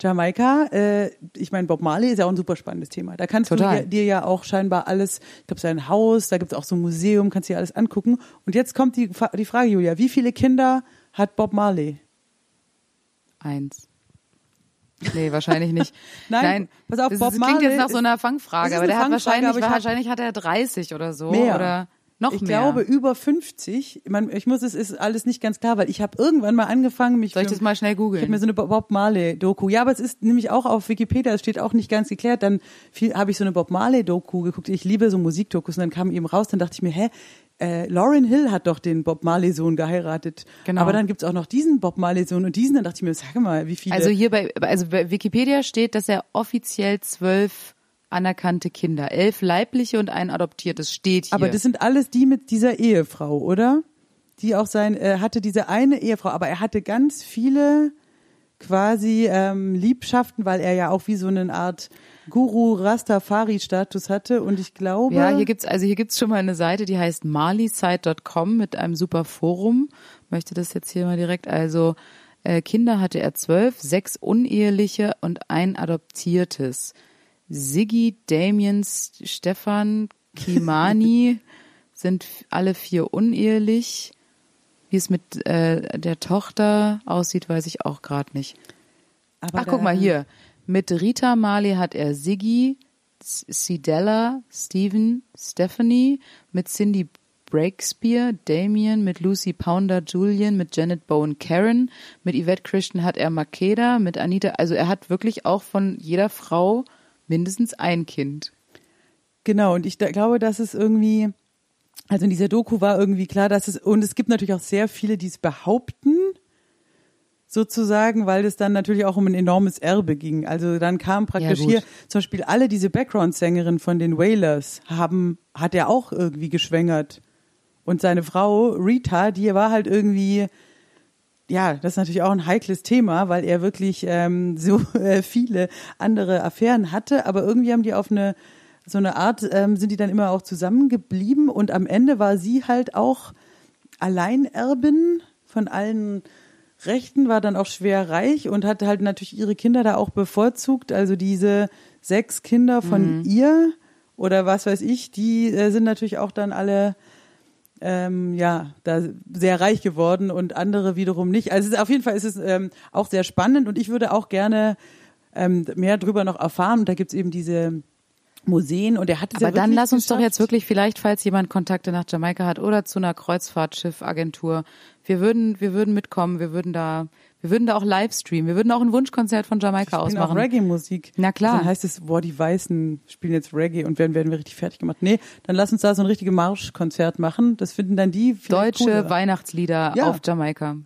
Jamaika, äh, ich meine, Bob Marley ist ja auch ein super spannendes Thema. Da kannst Total. du dir, dir ja auch scheinbar alles, ich glaube, sein Haus, da gibt's auch so ein Museum, kannst dir alles angucken. Und jetzt kommt die, die Frage, Julia, wie viele Kinder hat Bob Marley? Eins. Nee, wahrscheinlich nicht. Nein, pass auf, das, Bob das klingt jetzt nach so einer Fangfrage, aber eine der hat wahrscheinlich, ich hab- wahrscheinlich hat er 30 oder so Mehr. oder noch ich mehr. glaube über 50. Man, ich muss, es ist alles nicht ganz klar, weil ich habe irgendwann mal angefangen, mich Soll ich für- das mal schnell Ich habe mir googeln? so eine Bob Marley Doku. Ja, aber es ist nämlich auch auf Wikipedia, es steht auch nicht ganz geklärt. Dann habe ich so eine Bob Marley Doku geguckt. Ich liebe so Musikdokus und dann kam eben raus, dann dachte ich mir, hä, äh, Lauryn Hill hat doch den Bob Marley Sohn geheiratet. Genau. Aber dann gibt's auch noch diesen Bob Marley Sohn und diesen, dann dachte ich mir, sag mal, wie viele Also hier bei, also bei Wikipedia steht, dass er offiziell zwölf anerkannte Kinder, elf leibliche und ein adoptiertes steht hier. Aber das sind alles die mit dieser Ehefrau, oder? Die auch sein, er hatte diese eine Ehefrau, aber er hatte ganz viele quasi ähm, Liebschaften, weil er ja auch wie so eine Art Guru Rastafari Status hatte und ich glaube Ja, hier gibt's also hier gibt's schon mal eine Seite, die heißt marleysite.com mit einem super Forum. Möchte das jetzt hier mal direkt. Also äh, Kinder hatte er zwölf, sechs uneheliche und ein adoptiertes. Siggi, Damien, Stefan, Kimani sind alle vier unehelich. Wie es mit äh, der Tochter aussieht, weiß ich auch gerade nicht. aber Ach, guck mal hier. Mit Rita Marley hat er Siggi, S- Sidella, Steven, Stephanie, mit Cindy Breakspear, Damien, mit Lucy Pounder, Julian, mit Janet Bowen, Karen, mit Yvette Christian hat er Makeda, mit Anita, also er hat wirklich auch von jeder Frau mindestens ein Kind. Genau, und ich da, glaube, dass es irgendwie, also in dieser Doku war irgendwie klar, dass es, und es gibt natürlich auch sehr viele, die es behaupten, sozusagen, weil es dann natürlich auch um ein enormes Erbe ging. Also dann kam praktisch gut. hier zum Beispiel alle diese Background-Sängerinnen von den Wailers haben, hat er auch irgendwie geschwängert. Und seine Frau Rita, die war halt irgendwie, ja, das ist natürlich auch ein heikles Thema, weil er wirklich ähm, so äh, viele andere Affären hatte, aber irgendwie haben die auf eine so eine Art ähm, sind die dann immer auch zusammengeblieben und am Ende war sie halt auch Alleinerbin von allen Rechten, war dann auch schwer reich und hat halt natürlich ihre Kinder da auch bevorzugt. Also diese sechs Kinder von ihr oder was weiß ich, die äh, sind natürlich auch dann alle ähm, ja, da sehr reich geworden und andere wiederum nicht. Also ist, auf jeden Fall ist es ähm, auch sehr spannend und ich würde auch gerne ähm, mehr drüber noch erfahren. Und da gibt's eben diese Museen und er hat es Aber ja dann lass uns doch geschafft. jetzt wirklich vielleicht, falls jemand Kontakte nach Jamaika hat oder zu einer Kreuzfahrtschiff-Agentur, wir würden, wir würden mitkommen, wir würden da, wir würden da auch Livestreamen, wir würden auch ein Wunschkonzert von Jamaika spielen auch ausmachen. Reggae-Musik. Na klar. Also dann heißt es, boah, die Weißen spielen jetzt Reggae und werden, werden wir richtig fertig gemacht. Nee, dann lass uns da so ein richtiges Marschkonzert machen. Das finden dann die Deutsche cooler. Weihnachtslieder Ja. auf Jamaika.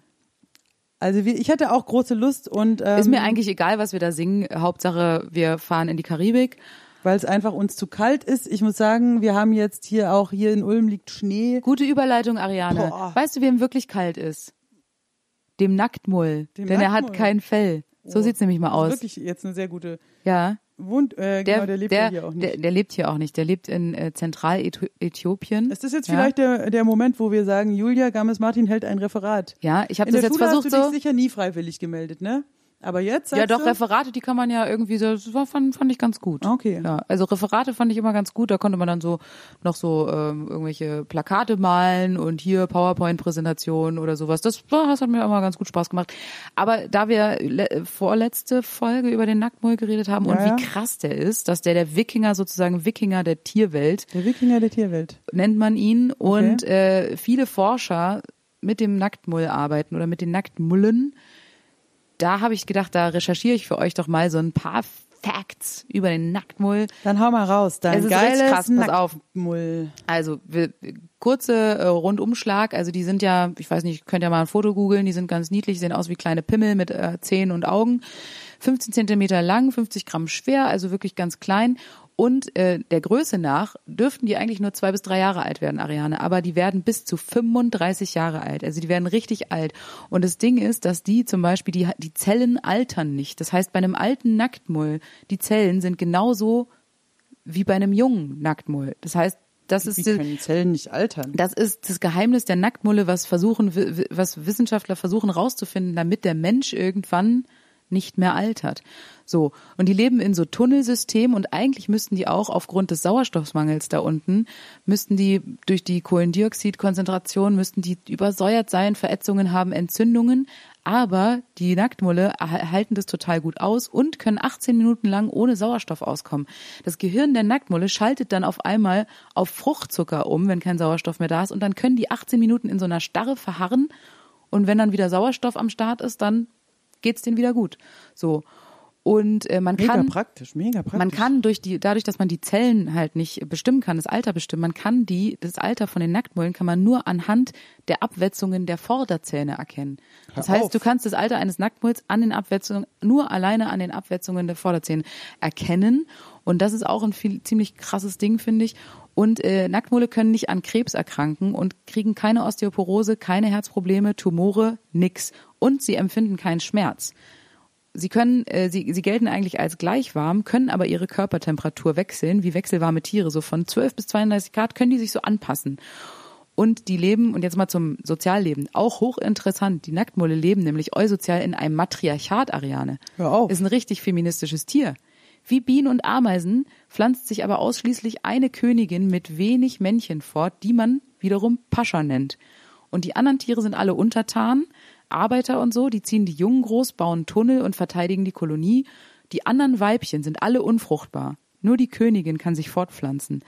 Also wir, ich hätte auch große Lust und ähm, Ist mir eigentlich egal, was wir da singen. Hauptsache, wir fahren in die Karibik. Weil es einfach uns zu kalt ist. Ich muss sagen, wir haben jetzt hier auch hier in Ulm liegt Schnee. Gute Überleitung, Ariane. Boah. Weißt du, wem wirklich kalt ist? Dem Nacktmull. Dem denn er hat Nacktmull. kein Fell. So Oh, sieht's nämlich mal das ist aus. Wirklich jetzt eine sehr gute Ja. Wohnt, äh, Der, genau, der lebt der, hier auch nicht. Der, der lebt hier auch nicht. Der lebt in äh, Zentraläthiopien. ist das jetzt Ja. vielleicht der, der Moment, wo wir sagen, Julia Gammes-Martin hält ein Referat? Ja, ich habe In das der jetzt Schule versucht hast du dich so. sicher nie freiwillig gemeldet, ne? Aber jetzt Ja, doch, du, Referate, die kann man ja irgendwie so, das war, fand, fand ich ganz gut. Okay. Ja, also Referate fand ich immer ganz gut. Da konnte man dann so noch so ähm, irgendwelche Plakate malen und hier PowerPoint-Präsentation oder sowas. Das, das hat mir immer ganz gut Spaß gemacht. Aber da wir le vorletzte Folge über den Nacktmull geredet haben und Ja, ja. wie krass der ist, dass der der Wikinger sozusagen Wikinger der Tierwelt Der Wikinger der Tierwelt. nennt man ihn und äh, viele Forscher mit dem Nacktmull arbeiten oder mit den Nacktmullen. Da habe ich gedacht, da recherchiere ich für euch doch mal so ein paar Facts über den Nacktmull. Dann hau mal raus, richtig geiles krass, pass auf. Nacktmull. Also wir, kurze äh, Rundumschlag, also die sind ja, ich weiß nicht, könnt ja mal ein Foto googeln, die sind ganz niedlich, sehen aus wie kleine Pimmel mit äh, Zähnen und Augen. 15 Zentimeter lang, 50 Gramm schwer, also wirklich ganz klein. Und äh, der Größe nach dürften die eigentlich nur zwei bis drei Jahre alt werden, Ariane, aber die werden bis zu 35 Jahre alt. Also die werden richtig alt. Und das Ding ist, dass die zum Beispiel, die, die Zellen altern nicht. Das heißt, bei einem alten Nacktmull, die Zellen sind genauso wie bei einem jungen Nacktmull. Das heißt, das ist die- Zellen nicht altern? das ist das Geheimnis der Nacktmulle, was versuchen, was Wissenschaftler versuchen rauszufinden, damit der Mensch irgendwann nicht mehr altert. So. Und die leben in so Tunnelsystemen und eigentlich müssten die auch aufgrund des Sauerstoffmangels da unten, müssten die durch die Kohlendioxidkonzentration, müssten die übersäuert sein, Verätzungen haben, Entzündungen. Aber die Nacktmulle halten das total gut aus und können 18 Minuten lang ohne Sauerstoff auskommen. Das Gehirn der Nacktmulle schaltet dann auf einmal auf Fruchtzucker um, wenn kein Sauerstoff mehr da ist. Und dann können die 18 Minuten in so einer Starre verharren. Und wenn dann wieder Sauerstoff am Start ist, dann geht's denen wieder gut. So. Und äh, man mega kann praktisch, mega praktisch. man kann durch die dadurch, dass man die Zellen halt nicht bestimmen kann, das Alter bestimmen, man kann die das Alter von den Nacktmullen kann man nur anhand der Abwetzungen der Vorderzähne erkennen. Das Hör heißt, auf. du kannst das Alter eines Nacktmulls an den Abwetzungen nur alleine an den Abwetzungen der Vorderzähne erkennen und das ist auch ein viel, ziemlich krasses Ding, finde ich. Und äh, Nacktmulle können nicht an Krebs erkranken und kriegen keine Osteoporose, keine Herzprobleme, Tumore, nix. Und sie empfinden keinen Schmerz. Sie können, äh, sie, sie gelten eigentlich als gleich warm, können aber ihre Körpertemperatur wechseln, wie wechselwarme Tiere. So von 12 bis 32 Grad können die sich so anpassen. Und die leben, und jetzt mal zum Sozialleben, auch hochinteressant. Die Nacktmulle leben nämlich eusozial in einem Matriarchat, Ariane. Hör auf. Ist ein richtig feministisches Tier. Wie Bienen und Ameisen pflanzt sich aber ausschließlich eine Königin mit wenig Männchen fort, die man wiederum Pascha nennt. Und die anderen Tiere sind alle untertan, Arbeiter und so, die ziehen die Jungen groß, bauen Tunnel und verteidigen die Kolonie. Die anderen Weibchen sind alle unfruchtbar. Nur die Königin kann sich fortpflanzen.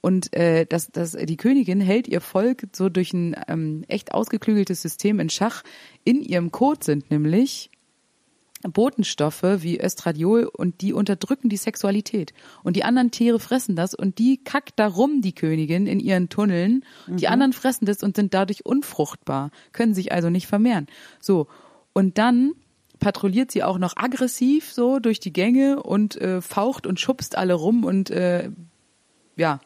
Und äh, das, das, die Königin hält ihr Volk so durch ein ähm, echt ausgeklügeltes System in Schach. In ihrem Kot sind nämlich Botenstoffe wie Östradiol und die unterdrücken die Sexualität. Und die anderen Tiere fressen das und die kackt darum, die Königin, in ihren Tunneln. Die anderen fressen das und sind dadurch unfruchtbar, können sich also nicht vermehren. So. Und dann patrouilliert sie auch noch aggressiv so durch die Gänge und äh, faucht und schubst alle rum und äh, ja,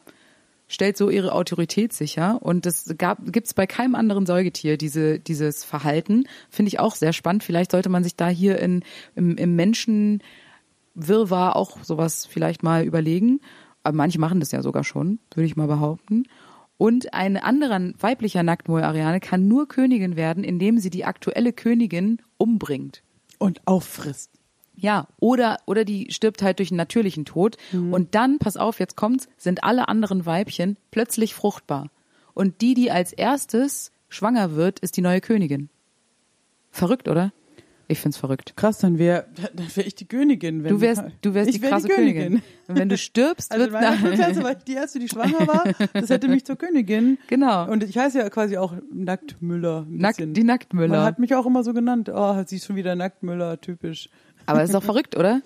stellt so ihre Autorität sicher. Und das gab, gibt's bei keinem anderen Säugetier, diese, dieses Verhalten. Finde ich auch sehr spannend. Vielleicht sollte man sich da hier in, im, im Menschenwirrwarr auch sowas vielleicht mal überlegen. Aber manche machen das ja sogar schon, würde ich mal behaupten. Und ein anderer weiblicher Nacktmull, Ariane, kann nur Königin werden, indem sie die aktuelle Königin umbringt. Und auffrisst. Ja, oder, oder die stirbt halt durch einen natürlichen Tod. Und dann, pass auf, jetzt kommt's, sind alle anderen Weibchen plötzlich fruchtbar. Und die, die als erstes schwanger wird, ist die neue Königin. Verrückt, oder? Ich find's verrückt. Krass, dann wäre dann wär ich die Königin. Wenn Du wärst, du wärst ich die wär krasse Königin. Und wenn du stirbst, Also wird Schulklasse war ich die erste, die schwanger war. Das hätte mich zur Königin. Genau. Und ich heiße ja quasi auch Nacktmüller. Nackt, die Nacktmüller. Man hat mich auch immer so genannt. Oh, sie ist schon wieder Nacktmüller, typisch. Aber das ist doch verrückt, oder?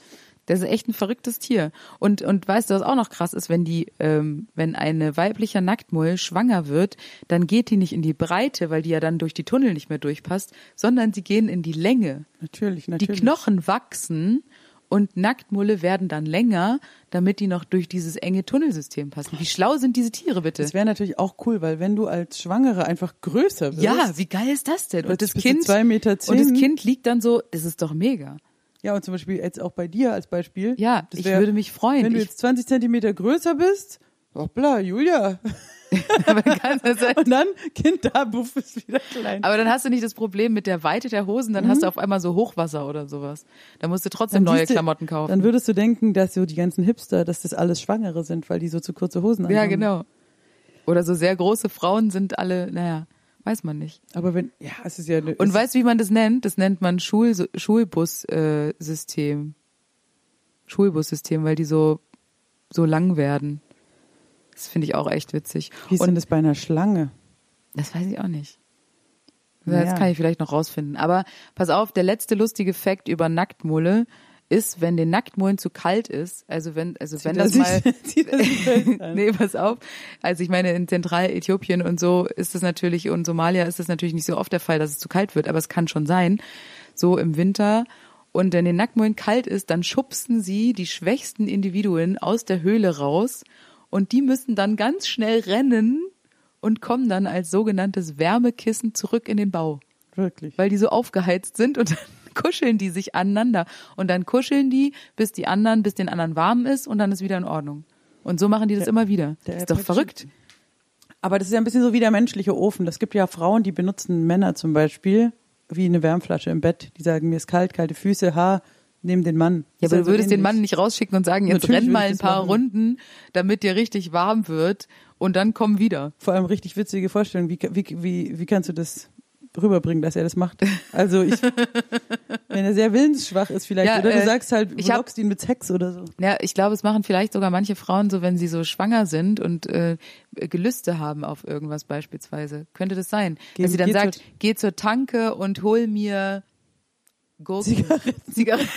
Das ist echt ein verrücktes Tier. Und, und weißt du, was auch noch krass ist, wenn die, ähm, wenn eine weiblicher Nacktmull schwanger wird, dann geht die nicht in die Breite, weil die ja dann durch die Tunnel nicht mehr durchpasst, sondern sie gehen in die Länge. Natürlich, Die natürlich. Knochen wachsen und Nacktmulle werden dann länger, damit die noch durch dieses enge Tunnelsystem passen. Wie schlau sind diese Tiere bitte? Das wäre natürlich auch cool, weil wenn du als Schwangere einfach größer wirst. Ja, wie geil ist das denn? Und das Kind, zwei Meter und das. Kind liegt dann so, das ist doch mega. Ja, und zum Beispiel jetzt auch bei dir als Beispiel. Ja, Das ich wär- würde mich freuen. Wenn du jetzt 20 Zentimeter größer bist, hoppla, Julia. Aber dann das- Und dann, Kind da, buff, ist wieder klein. Aber dann hast du nicht das Problem mit der Weite der Hosen, dann hast du auf einmal so Hochwasser oder sowas. Da musst du trotzdem neue siehst du- Klamotten kaufen. Dann würdest du denken, dass so die ganzen Hipster, dass das alles Schwangere sind, weil die so zu kurze Hosen haben. ja, genau. Oder so sehr große Frauen sind alle, naja, weiß man nicht. Aber wenn, ja, es ist ja. Und es, weißt du, wie man das nennt? Das nennt man Schul Schulbus-System. Schulbussystem, weil die so, so lang werden. Das finde ich auch echt witzig. wie ist Und denn das bei einer Schlange? Das weiß ich auch nicht. Naja. Das kann ich vielleicht noch rausfinden. Aber pass auf, der letzte lustige Fakt über Nacktmulle ist, wenn den Nacktmullen zu kalt ist, also wenn, also wenn er das sich- mal, zieht an. nee, pass auf. Also ich meine, in Zentraläthiopien und so ist es natürlich, und Somalia ist es natürlich nicht so oft der Fall, dass es zu kalt wird, aber es kann schon sein, so im Winter. Und wenn den Nacktmullen kalt ist, dann schubsen sie die schwächsten Individuen aus der Höhle raus und die müssen dann ganz schnell rennen und kommen dann als sogenanntes Wärmekissen zurück in den Bau Wirklich. weil die so aufgeheizt sind und dann kuscheln die sich aneinander und dann kuscheln die, bis die anderen, bis den anderen warm ist und dann ist wieder in Ordnung. Und so machen die das immer wieder. der ist doch verrückt. Aber das ist ja ein bisschen so wie der menschliche Ofen. Das gibt ja Frauen, die benutzen Männer zum Beispiel wie eine Wärmflasche im Bett. Die sagen, mir ist kalt, kalte Füße, Haar, nehmen den Mann. Ja, aber du so würdest den ähnlich. Mann nicht rausschicken und sagen, jetzt Natürlich renn mal ein paar machen. Runden, damit dir richtig warm wird und dann komm wieder. Vor allem richtig witzige Vorstellung. Wie, wie, wie, wie kannst du das rüberbringen, dass er das macht? Also ich, wenn er sehr willensschwach ist vielleicht, Ja, oder du äh, sagst halt, ich du hab- lockst ihn mit Sex oder so. Ja, ich glaube, es machen vielleicht sogar manche Frauen so, wenn sie so schwanger sind und äh, Gelüste haben auf irgendwas beispielsweise. Könnte das sein? Geh- Dass sie dann sagt, zur- geh zur Tanke und hol mir Gurken. Zigaretten. Zigaretten.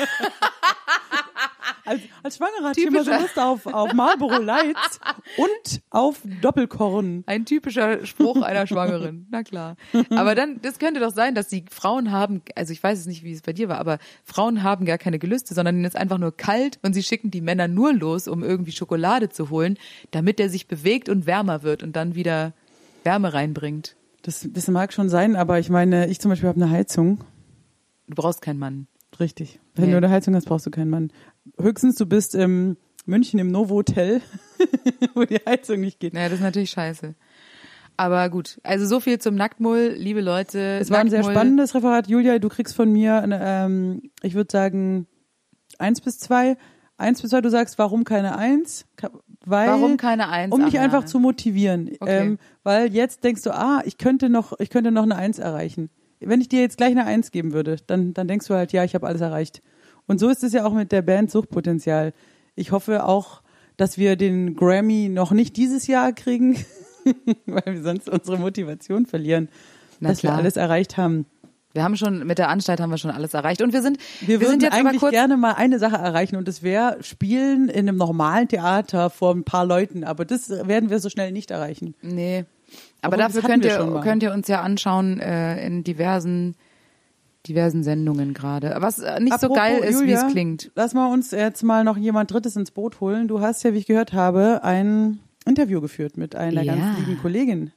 Als, als Schwangerer hat ich immer so Lust auf, auf Marlboro Lights und auf Doppelkorn. Ein typischer Spruch einer Schwangeren. Na klar. Aber dann, das könnte doch sein, dass die Frauen haben, also ich weiß es nicht, wie es bei dir war, aber Frauen haben gar keine Gelüste, sondern ihnen ist einfach nur kalt und sie schicken die Männer nur los, um irgendwie Schokolade zu holen, damit er sich bewegt und wärmer wird und dann wieder Wärme reinbringt. Das, das mag schon sein, aber ich meine, ich zum Beispiel habe eine Heizung. Du brauchst keinen Mann. Richtig. Wenn Nee. du eine Heizung hast, brauchst du keinen Mann. Höchstens du bist in München im Novotel, wo die Heizung nicht geht. Naja, das ist natürlich scheiße. Aber gut, also so viel zum Nacktmull, liebe Leute. Es war ein sehr spannendes Referat. Julia, du kriegst von mir, eine, ähm, ich würde sagen, eins bis zwei. Eins bis zwei, du sagst, warum keine eins? Weil, Warum keine Eins? um dich Ariane? einfach zu motivieren. Okay. Ähm, weil jetzt denkst du, ah, ich könnte noch, ich könnte noch eine Eins erreichen. Wenn ich dir jetzt gleich eine Eins geben würde, dann, dann denkst du halt, ja, ich habe alles erreicht. Und so ist es ja auch mit der Band Suchtpotenzial. Ich hoffe auch, dass wir den Grammy noch nicht dieses Jahr kriegen, weil wir sonst unsere Motivation verlieren, Na dass wir klar. alles erreicht haben. Wir haben schon, mit der Anstalt haben wir schon alles erreicht. Und wir sind, Wir, wir würden sind jetzt eigentlich kurz, gerne mal eine Sache erreichen und das wäre Spielen in einem normalen Theater vor ein paar Leuten. Aber das werden wir so schnell nicht erreichen. Nee. Aber das dafür könnt wir ihr, könnt ihr uns ja anschauen äh, in diversen, diversen Sendungen gerade. Was äh, nicht so Apropos, geil ist, wie es klingt. Lass mal uns jetzt mal noch jemand Drittes ins Boot holen. Du hast ja, wie ich gehört habe, ein Interview geführt mit einer Ja. ganz lieben Kollegin.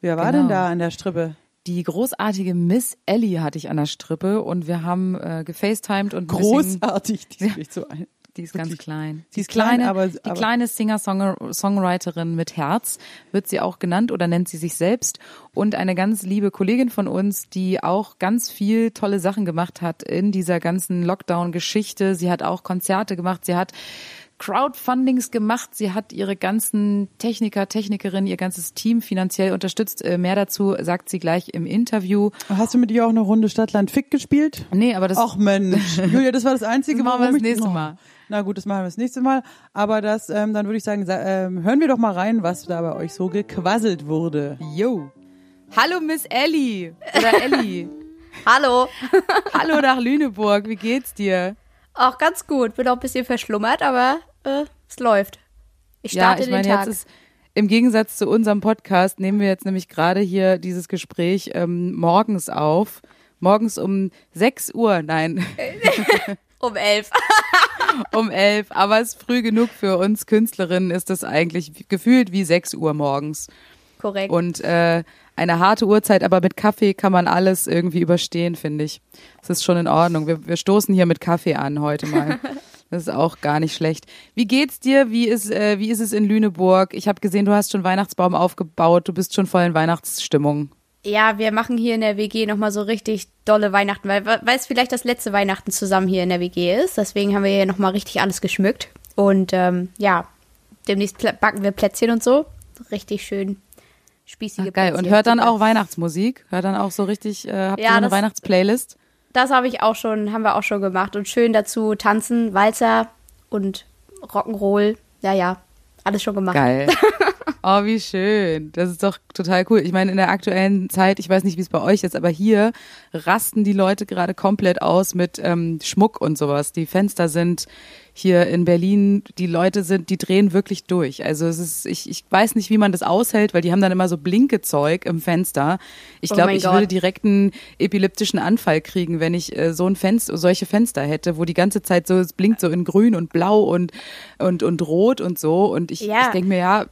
Wer war Genau. denn da an der Strippe? Die großartige Miss Ellie hatte ich an der Strippe und wir haben äh, gefacetimed und Großartig. Die ist nicht so ein. Die ist ganz klein. Sie Die ist klein, kleine, aber- die aber- kleine Singer-Songwriterin mit Herz wird sie auch genannt oder nennt sie sich selbst und eine ganz liebe Kollegin von uns, die auch ganz viel tolle Sachen gemacht hat in dieser ganzen Lockdown-Geschichte. Sie hat auch Konzerte gemacht. Sie hat Crowdfundings gemacht. Sie hat ihre ganzen Techniker, Technikerinnen, ihr ganzes Team finanziell unterstützt. Äh, Mehr dazu sagt sie gleich im Interview. Hast du mit ihr auch eine Runde Stadtland Fick gespielt? Nee, aber das Ach Mensch, Julia, das war das Einzige, Das machen wir warum das nächste. Mal. Na gut, das machen wir das nächste Mal. Aber das, ähm, dann würde ich sagen, sa ähm, hören wir doch mal rein, was da bei euch so gequasselt wurde. Yo. Hallo Miss Ellie oder Ellie. Hallo. Hallo nach Lüneburg, wie geht's dir? Auch ganz gut. Bin auch ein bisschen verschlummert, aber äh, es läuft. Ich starte ja, ich meine, den Tag. jetzt ist im Gegensatz zu unserem Podcast nehmen wir jetzt nämlich gerade hier dieses Gespräch ähm, morgens auf. Morgens um 6 Uhr, nein, um elf. um 11, aber es ist früh genug für uns Künstlerinnen, ist das eigentlich gefühlt wie 6 Uhr morgens. Korrekt. Und äh, eine harte Uhrzeit, aber mit Kaffee kann man alles irgendwie überstehen, finde ich. Das ist schon in Ordnung. Wir, wir stoßen hier mit Kaffee an heute mal. Das ist auch gar nicht schlecht. Wie geht's dir? Wie ist, äh, wie ist es in Lüneburg? Ich habe gesehen, du hast schon Weihnachtsbaum aufgebaut. Du bist schon voll in Weihnachtsstimmung. Ja, wir machen hier in der WG nochmal so richtig dolle Weihnachten, weil weil es vielleicht das letzte Weihnachten zusammen hier in der WG ist. Deswegen haben wir hier nochmal richtig alles geschmückt. Und ähm, ja, demnächst backen wir Plätzchen und so. Richtig schön spießige Ach, geil. Plätzchen. Und hört dann auch Weihnachtsmusik? Hört dann auch so richtig, äh, habt ihr Ja, so eine das- Weihnachtsplaylist? Das habe ich auch schon, haben wir auch schon gemacht. Und schön dazu tanzen, Walzer und Rock'n'Roll. Ja, ja, alles schon gemacht. Geil. Oh, wie schön. Das ist doch total cool. Ich meine, in der aktuellen Zeit, ich weiß nicht, wie es bei euch ist, aber hier rasten die Leute gerade komplett aus mit ähm, Schmuck und sowas. Die Fenster sind hier in Berlin, die Leute sind, die drehen wirklich durch. Also es ist, ich, ich weiß nicht, wie man das aushält, weil die haben dann immer so Blinkezeug im Fenster. Ich Oh glaube, ich Gott. würde direkt einen epileptischen Anfall kriegen, wenn ich äh, so ein Fenster, solche Fenster hätte, wo die ganze Zeit so, es blinkt so in grün und blau und, und, und rot und so. Und ich, Ja. ich denke mir, ja,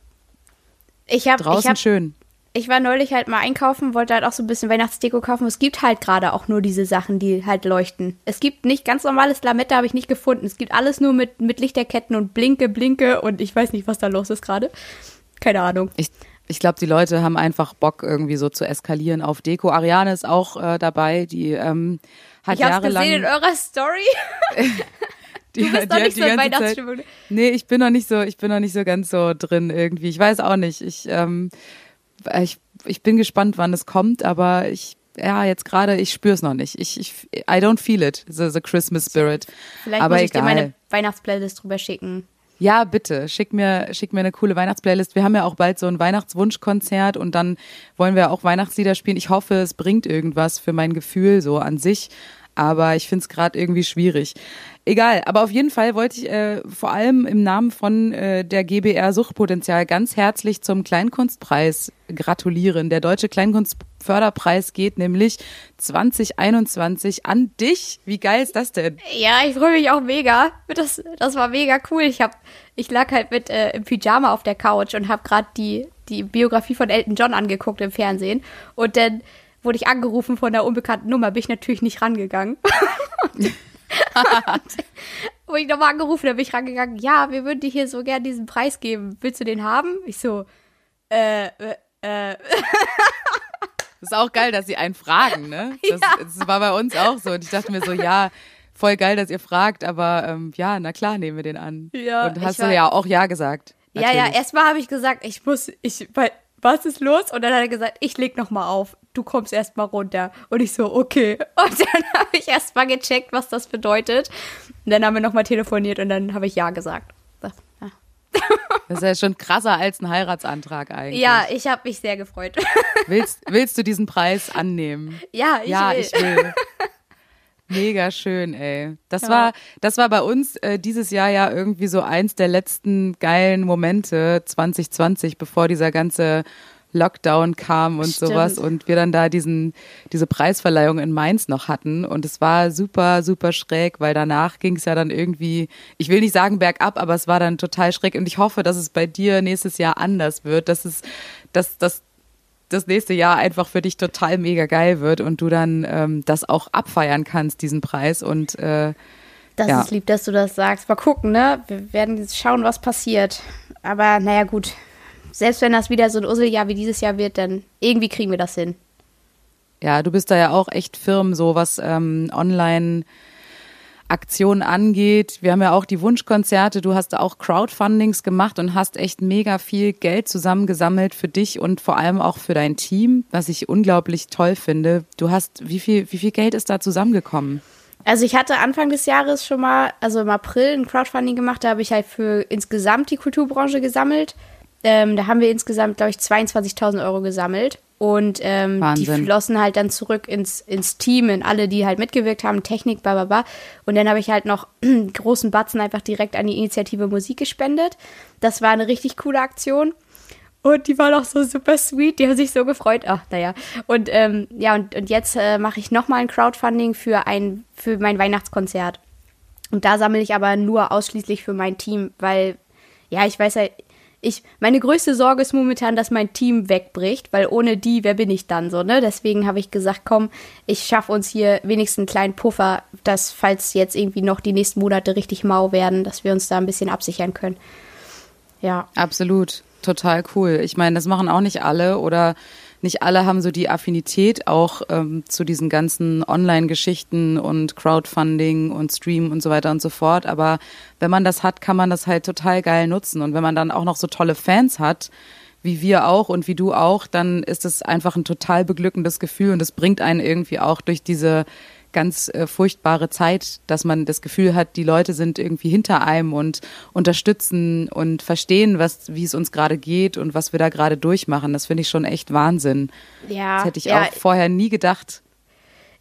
Ich ich draußen hab, schön. ich war neulich halt mal einkaufen, wollte halt auch so ein bisschen Weihnachtsdeko kaufen. Es gibt halt gerade auch nur diese Sachen, die halt leuchten. Es gibt nicht ganz normales Lametta, habe ich nicht gefunden. Es gibt alles nur mit, mit Lichterketten und Blinke, Blinke und ich weiß nicht, was da los ist gerade. Keine Ahnung. Ich, Ich glaube, die Leute haben einfach Bock, irgendwie so zu eskalieren auf Deko. Ariane ist auch äh, dabei, die ähm, hat ich hab's jahrelang. gesehen in eurer Story. die, Du bist doch nicht so in ganze Zeit- Weihnachtsstimmung. Nee, ich bin noch nicht so, ich bin noch nicht so ganz so drin irgendwie. Ich weiß auch nicht. Ich, ähm, ich, ich bin gespannt, wann es kommt, aber ich, ja, jetzt gerade, ich spüre es noch nicht. Ich, ich, I don't feel it, the, the Christmas spirit. Vielleicht aber muss ich egal. dir meine Weihnachtsplaylist drüber schicken. Ja, bitte, schick mir, schick mir eine coole Weihnachtsplaylist. Wir haben ja auch bald so ein Weihnachtswunschkonzert und dann wollen wir auch Weihnachtslieder spielen. Ich hoffe, es bringt irgendwas für mein Gefühl so an sich. Aber ich finde es gerade irgendwie schwierig. Egal, aber auf jeden Fall wollte ich äh, vor allem im Namen von äh, der GBR Suchtpotenzial ganz herzlich zum Kleinkunstpreis gratulieren. Der Deutsche Kleinkunstförderpreis geht nämlich 2021 an dich. Wie geil ist das denn? Ja, ich freue mich auch mega. Das, das war mega cool. Ich hab, ich lag halt mit äh, im Pyjama auf der Couch und habe gerade die die Biografie von Elton John angeguckt im Fernsehen und dann wurde ich angerufen von einer unbekannten Nummer, bin ich natürlich nicht rangegangen. Wurde ich nochmal angerufen, da bin ich rangegangen, ja, wir würden dir hier so gern diesen Preis geben. Willst du den haben? Ich so, äh, äh, äh, Das ist auch geil, dass sie einen fragen, ne? Das, Ja. das war bei uns auch so. Und ich dachte mir so, ja, voll geil, dass ihr fragt, aber ähm, ja, na klar, nehmen wir den an. Ja, Und hast du ja auch Ja gesagt. Ja, ja, Natürlich. erstmal habe ich gesagt, ich muss, ich, weil, was ist los? Und dann hat er gesagt, ich leg noch mal auf. Du kommst erst mal runter. Und ich so, okay. Und dann habe ich erst mal gecheckt, was das bedeutet. Und dann haben wir noch mal telefoniert und dann habe ich ja gesagt. So, ja. Das ist ja schon krasser als ein Heiratsantrag eigentlich. Ja, ich habe mich sehr gefreut. Willst, willst du diesen Preis annehmen? ja, ich ja, will. ich will. Mega schön, ey. Das Ja. war, das war bei uns äh, dieses Jahr ja irgendwie so eins der letzten geilen Momente 2020, bevor dieser ganze Lockdown kam und Stimmt. sowas und wir dann da diesen, diese Preisverleihung in Mainz noch hatten und es war super, super schräg, weil danach ging es ja dann irgendwie, ich will nicht sagen bergab, aber es war dann total schräg und ich hoffe, dass es bei dir nächstes Jahr anders wird, dass es, dass, dass das nächste Jahr einfach für dich total mega geil wird und du dann ähm, das auch abfeiern kannst, diesen Preis. Und äh, Das Ja. ist lieb, dass du das sagst. Mal gucken, ne? Wir werden jetzt schauen, was passiert. Aber naja, gut. Selbst wenn das wieder so ein Usseljahr wie dieses Jahr wird, dann irgendwie kriegen wir das hin. ja, du bist da ja auch echt firm, so was ähm, online Aktionen angeht. Wir haben ja auch die Wunschkonzerte. Du hast auch Crowdfundings gemacht und hast echt mega viel Geld zusammengesammelt für dich und vor allem auch für dein Team, was ich unglaublich toll finde. Du hast, wie viel, wie viel Geld ist da zusammengekommen? Also ich hatte Anfang des Jahres schon mal, also im April ein Crowdfunding gemacht, da habe ich halt für insgesamt die Kulturbranche gesammelt. Ähm, da haben wir insgesamt, glaube ich, 22.000 Euro gesammelt. Und ähm, die flossen halt dann zurück ins, ins Team, in alle, die halt mitgewirkt haben, Technik, bla bla bla. Und dann habe ich halt noch einen großen Batzen einfach direkt an die Initiative Musik gespendet. Das war eine richtig coole Aktion. Und die waren auch so super sweet, die haben sich so gefreut. Ach, naja. Und ähm, ja, und, und jetzt äh, mache ich nochmal ein Crowdfunding für ein, für mein Weihnachtskonzert. Und da sammle ich aber nur ausschließlich für mein Team, weil, ja, ich weiß halt, ich, meine größte Sorge ist momentan, dass mein Team wegbricht, weil ohne die, wer bin ich dann so, ne? Deswegen habe ich gesagt, komm, ich schaffe uns hier wenigstens einen kleinen Puffer, dass, falls jetzt irgendwie noch die nächsten Monate richtig mau werden, dass wir uns da ein bisschen absichern können. Ja. Absolut, total cool. Ich meine, das machen auch nicht alle oder nicht alle haben so die Affinität auch ähm, zu diesen ganzen Online-Geschichten und Crowdfunding und Stream und so weiter und so fort. Aber wenn man das hat, kann man das halt total geil nutzen. Und wenn man dann auch noch so tolle Fans hat, wie wir auch und wie du auch, dann ist es einfach ein total beglückendes Gefühl und es bringt einen irgendwie auch durch diese ganz äh, furchtbare Zeit, dass man das Gefühl hat, die Leute sind irgendwie hinter einem und unterstützen und verstehen, was, wie es uns gerade geht und was wir da gerade durchmachen. Das finde ich schon echt Wahnsinn. Ja. Das hätte ich ja, auch vorher nie gedacht.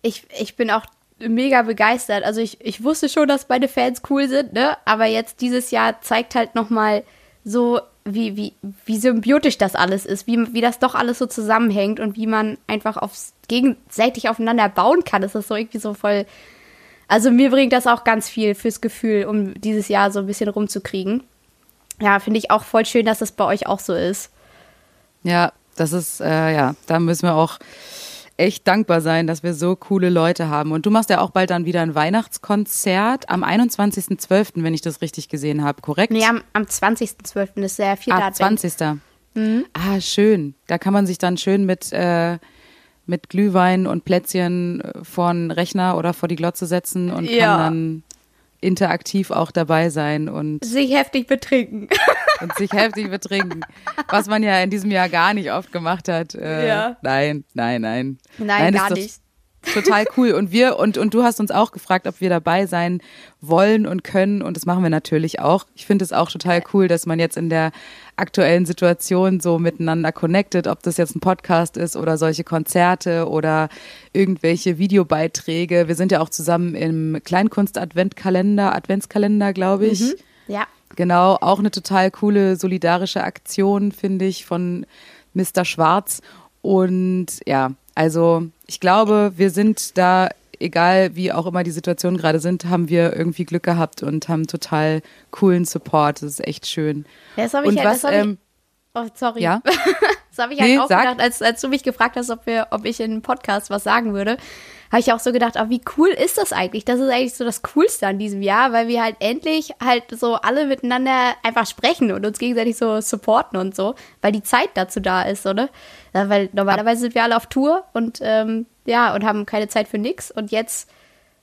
ich, ich bin auch mega begeistert. Also ich, ich wusste schon, dass meine Fans cool sind, ne? Aber jetzt dieses Jahr zeigt halt nochmal so, wie, wie, wie symbiotisch das alles ist, wie, wie das doch alles so zusammenhängt und wie man einfach aufs gegenseitig aufeinander bauen kann. Das ist so irgendwie so voll. Also mir bringt das auch ganz viel fürs Gefühl, um dieses Jahr so ein bisschen rumzukriegen. Ja, finde ich auch voll schön, dass das bei euch auch so ist. Ja, das ist, äh, ja, da müssen wir auch echt dankbar sein, dass wir so coole Leute haben. Und du machst ja auch bald dann wieder ein Weihnachtskonzert am 21.12., wenn ich das richtig gesehen habe, korrekt? Nee, am, am 20.12. ist der vierte ah, Advent. 20. Mhm. Ah, schön. Da kann man sich dann schön mit, äh, mit Glühwein und Plätzchen äh, vor den Rechner oder vor die Glotze setzen und ja. kann dann interaktiv auch dabei sein und sich heftig betrinken. Und sich heftig betrinken. Was man ja in diesem Jahr gar nicht oft gemacht hat. Äh, ja. Nein, nein, nein. Nein, nein gar nicht. Total cool. Und wir, und, und du hast uns auch gefragt, ob wir dabei sein wollen und können. Und das machen wir natürlich auch. Ich finde es auch total cool, dass man jetzt in der aktuellen Situation so miteinander connected, ob das jetzt ein Podcast ist oder solche Konzerte oder irgendwelche Videobeiträge. Wir sind ja auch zusammen im Kleinkunst-Adventkalender, Adventskalender, glaube ich. Mhm. Ja. Genau, auch eine total coole solidarische Aktion, finde ich, von Mr. Schwarz. Und ja, also ich glaube, wir sind da, egal wie auch immer die Situationen gerade sind, haben wir irgendwie Glück gehabt und haben total coolen Support. Das ist echt schön. Ja, das habe ich, und was, hab ähm, ich Oh, sorry. Ja? das habe ich halt nee, auch sag. gedacht, als, als du mich gefragt hast, ob, wir, ob ich in einem Podcast was sagen würde habe ich auch so gedacht, oh, wie cool ist das eigentlich? Das ist eigentlich so das Coolste an diesem Jahr, weil wir halt endlich halt so alle miteinander einfach sprechen und uns gegenseitig so supporten und so, weil die Zeit dazu da ist, oder? Ja, weil normalerweise sind wir alle auf Tour und ähm, ja, und haben keine Zeit für nix und jetzt,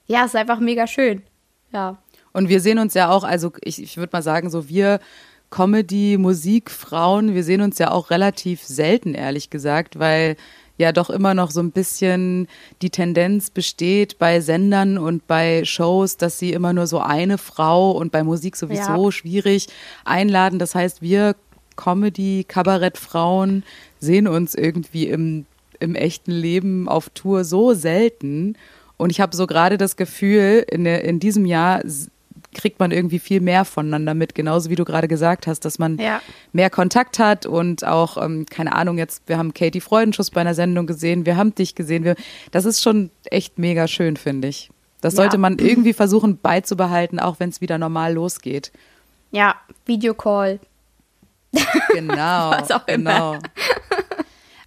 ja, ist einfach mega schön. Ja. Und wir sehen uns ja auch, also ich, ich würde mal sagen, so wir Comedy, Musik, Frauen, wir sehen uns ja auch relativ selten, ehrlich gesagt, weil ja doch immer noch so ein bisschen die Tendenz besteht bei Sendern und bei Shows, dass sie immer nur so eine Frau und bei Musik sowieso ja. schwierig einladen. Das heißt, wir Comedy, Kabarettfrauen sehen uns irgendwie im, im echten Leben auf Tour so selten. Und ich habe so gerade das Gefühl, in, der, in diesem Jahr kriegt man irgendwie viel mehr voneinander mit, genauso wie du gerade gesagt hast, dass man ja. mehr Kontakt hat und auch, ähm, keine Ahnung, jetzt, wir haben Katie Freudenschuss bei einer Sendung gesehen, wir haben dich gesehen, wir, das ist schon echt mega schön, finde ich. Das sollte ja. man irgendwie versuchen beizubehalten, auch wenn es wieder normal losgeht. Ja, Videocall. Genau, Was auch genau. Immer.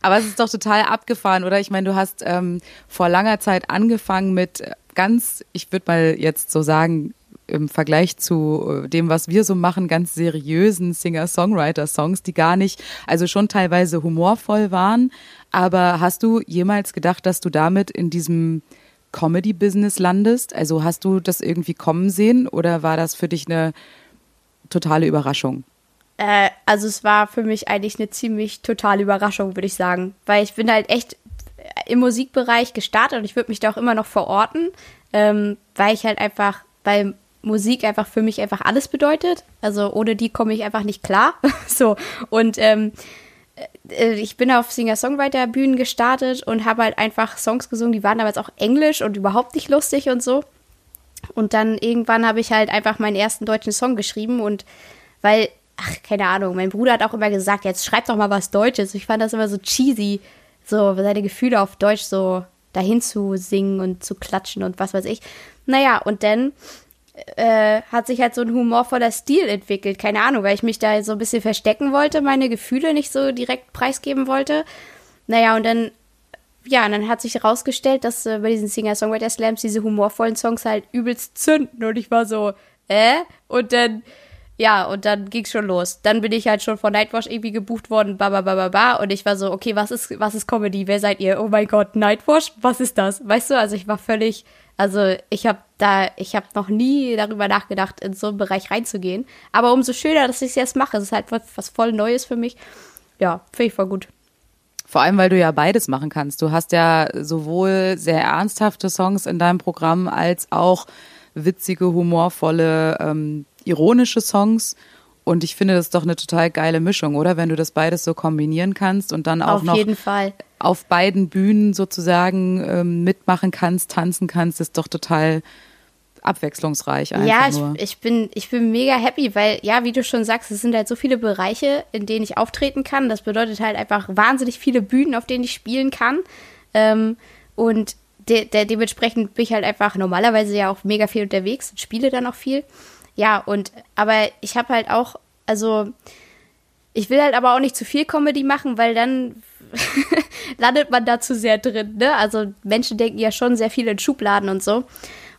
Aber es ist doch total abgefahren, oder? Ich meine, du hast ähm, vor langer Zeit angefangen mit ganz, ich würde mal jetzt so sagen, im Vergleich zu äh, dem, was wir so machen, ganz seriösen Singer-Songwriter-Songs, die gar nicht, also schon teilweise humorvoll waren. Aber hast du jemals gedacht, dass du damit in diesem Comedy-Business landest? Also hast du das irgendwie kommen sehen oder war das für dich eine totale Überraschung? Äh, also es war für mich eigentlich eine ziemlich totale Überraschung, würde ich sagen. Weil ich bin halt echt im Musikbereich gestartet und ich würde mich da auch immer noch verorten, ähm, weil ich halt einfach, weil Musik einfach für mich einfach alles bedeutet. Also ohne die komme ich einfach nicht klar. so. Und ähm, äh, ich bin auf Singer-Songwriter-Bühnen gestartet und habe halt einfach Songs gesungen, die waren jetzt auch Englisch und überhaupt nicht lustig und so. Und dann irgendwann habe ich halt einfach meinen ersten deutschen Song geschrieben und weil, ach, keine Ahnung, mein Bruder hat auch immer gesagt, jetzt schreib doch mal was Deutsches. Ich fand das immer so cheesy, so seine Gefühle auf Deutsch so dahin zu singen und zu klatschen und was weiß ich. Naja, und dann äh, hat sich halt so ein humorvoller Stil entwickelt. Keine Ahnung, weil ich mich da so ein bisschen verstecken wollte, meine Gefühle nicht so direkt preisgeben wollte. Naja, und dann, ja, und dann hat sich herausgestellt, dass äh, bei diesen Singer-Songwriter-Slams diese humorvollen Songs halt übelst zünden. Und ich war so, äh? Und dann, ja, und dann ging's schon los. Dann bin ich halt schon von Nightwash irgendwie gebucht worden, ba, ba, ba, ba, ba. Und ich war so, okay, was ist, was ist Comedy? Wer seid ihr? Oh mein Gott, Nightwash? Was ist das? Weißt du, also ich war völlig, also ich habe da, ich habe noch nie darüber nachgedacht, in so einen Bereich reinzugehen. Aber umso schöner, dass ich es jetzt mache. Es ist halt was, was voll Neues für mich. Ja, finde ich voll gut. Vor allem, weil du ja beides machen kannst. Du hast ja sowohl sehr ernsthafte Songs in deinem Programm als auch witzige, humorvolle, ähm, ironische Songs. Und ich finde, das ist doch eine total geile Mischung, oder? Wenn du das beides so kombinieren kannst und dann auch auf noch jeden Fall. auf beiden Bühnen sozusagen ähm, mitmachen kannst, tanzen kannst, ist doch total abwechslungsreich. Einfach ja, nur. Ich, ich, bin, ich bin mega happy, weil, ja, wie du schon sagst, es sind halt so viele Bereiche, in denen ich auftreten kann. Das bedeutet halt einfach wahnsinnig viele Bühnen, auf denen ich spielen kann. Ähm, und de de dementsprechend bin ich halt einfach normalerweise ja auch mega viel unterwegs und spiele dann auch viel. Ja, und aber ich habe halt auch, also ich will halt aber auch nicht zu viel Comedy machen, weil dann landet man da zu sehr drin, ne? Also Menschen denken ja schon sehr viel in Schubladen und so.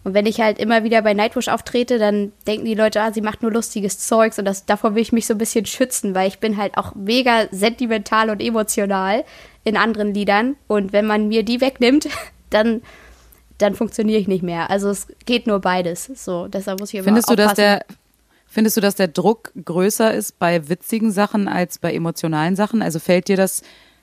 Und wenn ich halt immer wieder bei Nightwish auftrete, dann denken die Leute, ah, sie macht nur lustiges Zeugs und das, davor will ich mich so ein bisschen schützen, weil ich bin halt auch mega sentimental und emotional in anderen Liedern. Und wenn man mir die wegnimmt, dann, dann funktioniere ich nicht mehr. Also es geht nur beides. So, deshalb muss ich immer Findest du, aufpassen. dass der Findest du, dass der Druck größer ist bei witzigen Sachen als bei emotionalen Sachen? Also fällt dir das,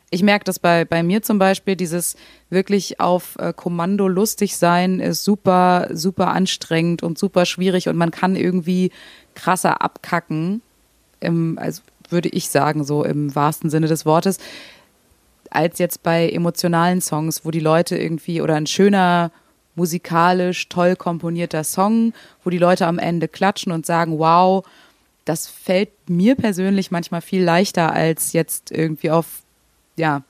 ich merke das bei, bei mir zum Beispiel, dieses wirklich auf äh, Kommando lustig sein ist super, super anstrengend und super schwierig und man kann irgendwie krasser abkacken, im, also würde ich sagen, so im wahrsten Sinne des Wortes, als jetzt bei emotionalen Songs, wo die Leute irgendwie oder ein schöner musikalisch toll komponierter Song, wo die Leute am Ende klatschen und sagen, wow, das fällt mir persönlich manchmal viel leichter, als jetzt irgendwie auf, ja,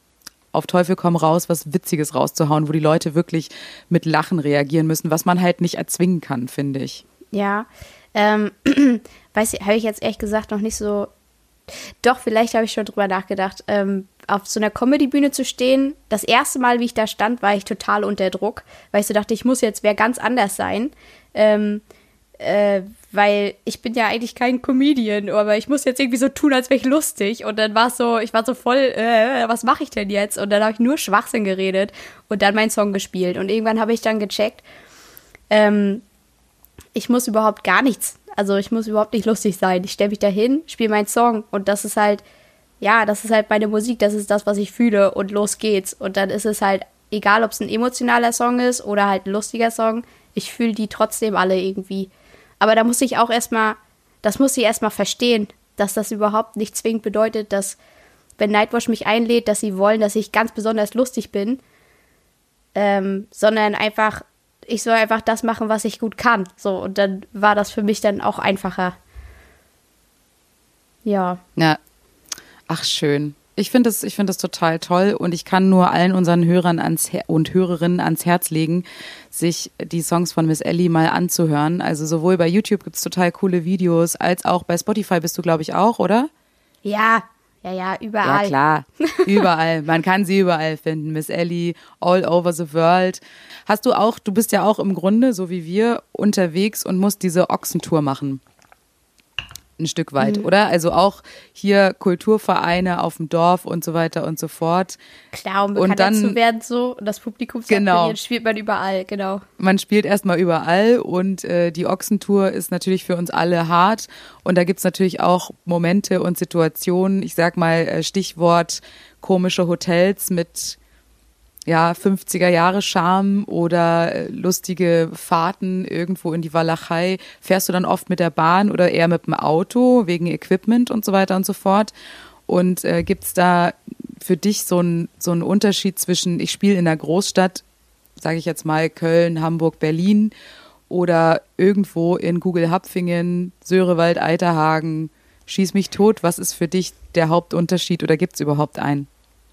auf Teufel komm raus, was Witziges rauszuhauen, wo die Leute wirklich mit Lachen reagieren müssen, was man halt nicht erzwingen kann, finde ich. Ja, ähm, weiß ich, habe ich jetzt ehrlich gesagt noch nicht so. Doch, vielleicht habe ich schon drüber nachgedacht. Ähm, auf so einer Comedy-Bühne zu stehen, das erste Mal, wie ich da stand, war ich total unter Druck, weil ich so dachte, ich muss jetzt wer ganz anders sein. Ähm, äh, weil ich bin ja eigentlich kein Comedian, aber ich muss jetzt irgendwie so tun, als wäre ich lustig. Und dann war es so, ich war so voll, äh, was mache ich denn jetzt? Und dann habe ich nur Schwachsinn geredet und dann meinen Song gespielt. Und irgendwann habe ich dann gecheckt, ähm, ich muss überhaupt gar nichts. Also ich muss überhaupt nicht lustig sein. Ich stelle mich da hin, spiele meinen Song und das ist halt, ja, das ist halt meine Musik, das ist das, was ich fühle und los geht's. Und dann ist es halt, egal ob es ein emotionaler Song ist oder halt ein lustiger Song, ich fühle die trotzdem alle irgendwie. Aber da muss ich auch erstmal, das muss ich erstmal verstehen, dass das überhaupt nicht zwingend bedeutet, dass, wenn Nightwash mich einlädt, dass sie wollen, dass ich ganz besonders lustig bin, ähm, sondern einfach, ich soll einfach das machen, was ich gut kann. So, und dann war das für mich dann auch einfacher. Ja. Ja. Ach, schön. Ich finde das, ich finde das total toll und ich kann nur allen unseren Hörern ans Her und Hörerinnen ans Herz legen, sich die Songs von Miss Ellie mal anzuhören. Also sowohl bei YouTube gibt's total coole Videos, als auch bei Spotify bist du, glaube ich, auch, oder? Ja, ja, ja, überall. Ja, klar. Überall. Man kann sie überall finden. Miss Ellie, all over the world. Hast du auch, du bist ja auch im Grunde, so wie wir, unterwegs und musst diese Ochsentour machen. Ein Stück weit, Mhm. oder? Also auch hier Kulturvereine auf dem Dorf und so weiter und so fort. Klar, um Und dann- zu werden so und das Publikum Genau. spielt man überall, genau. man spielt erstmal überall und äh, die Ochsentour ist natürlich für uns alle hart. Und da gibt's natürlich auch Momente und Situationen, ich sag mal äh, Stichwort komische Hotels mit ja, 50er Jahre Charme oder äh, lustige Fahrten irgendwo in die Walachei. Fährst du dann oft mit der Bahn oder eher mit dem Auto wegen Equipment und so weiter und so fort? Und äh, gibt's da für dich so einen so einen Unterschied zwischen, ich spiele in der Großstadt, sage ich jetzt mal Köln, Hamburg, Berlin oder irgendwo in Google-Hapfingen, Söhrewald, Eiterhagen, schieß mich tot. Was ist für dich der Hauptunterschied oder gibt's überhaupt einen?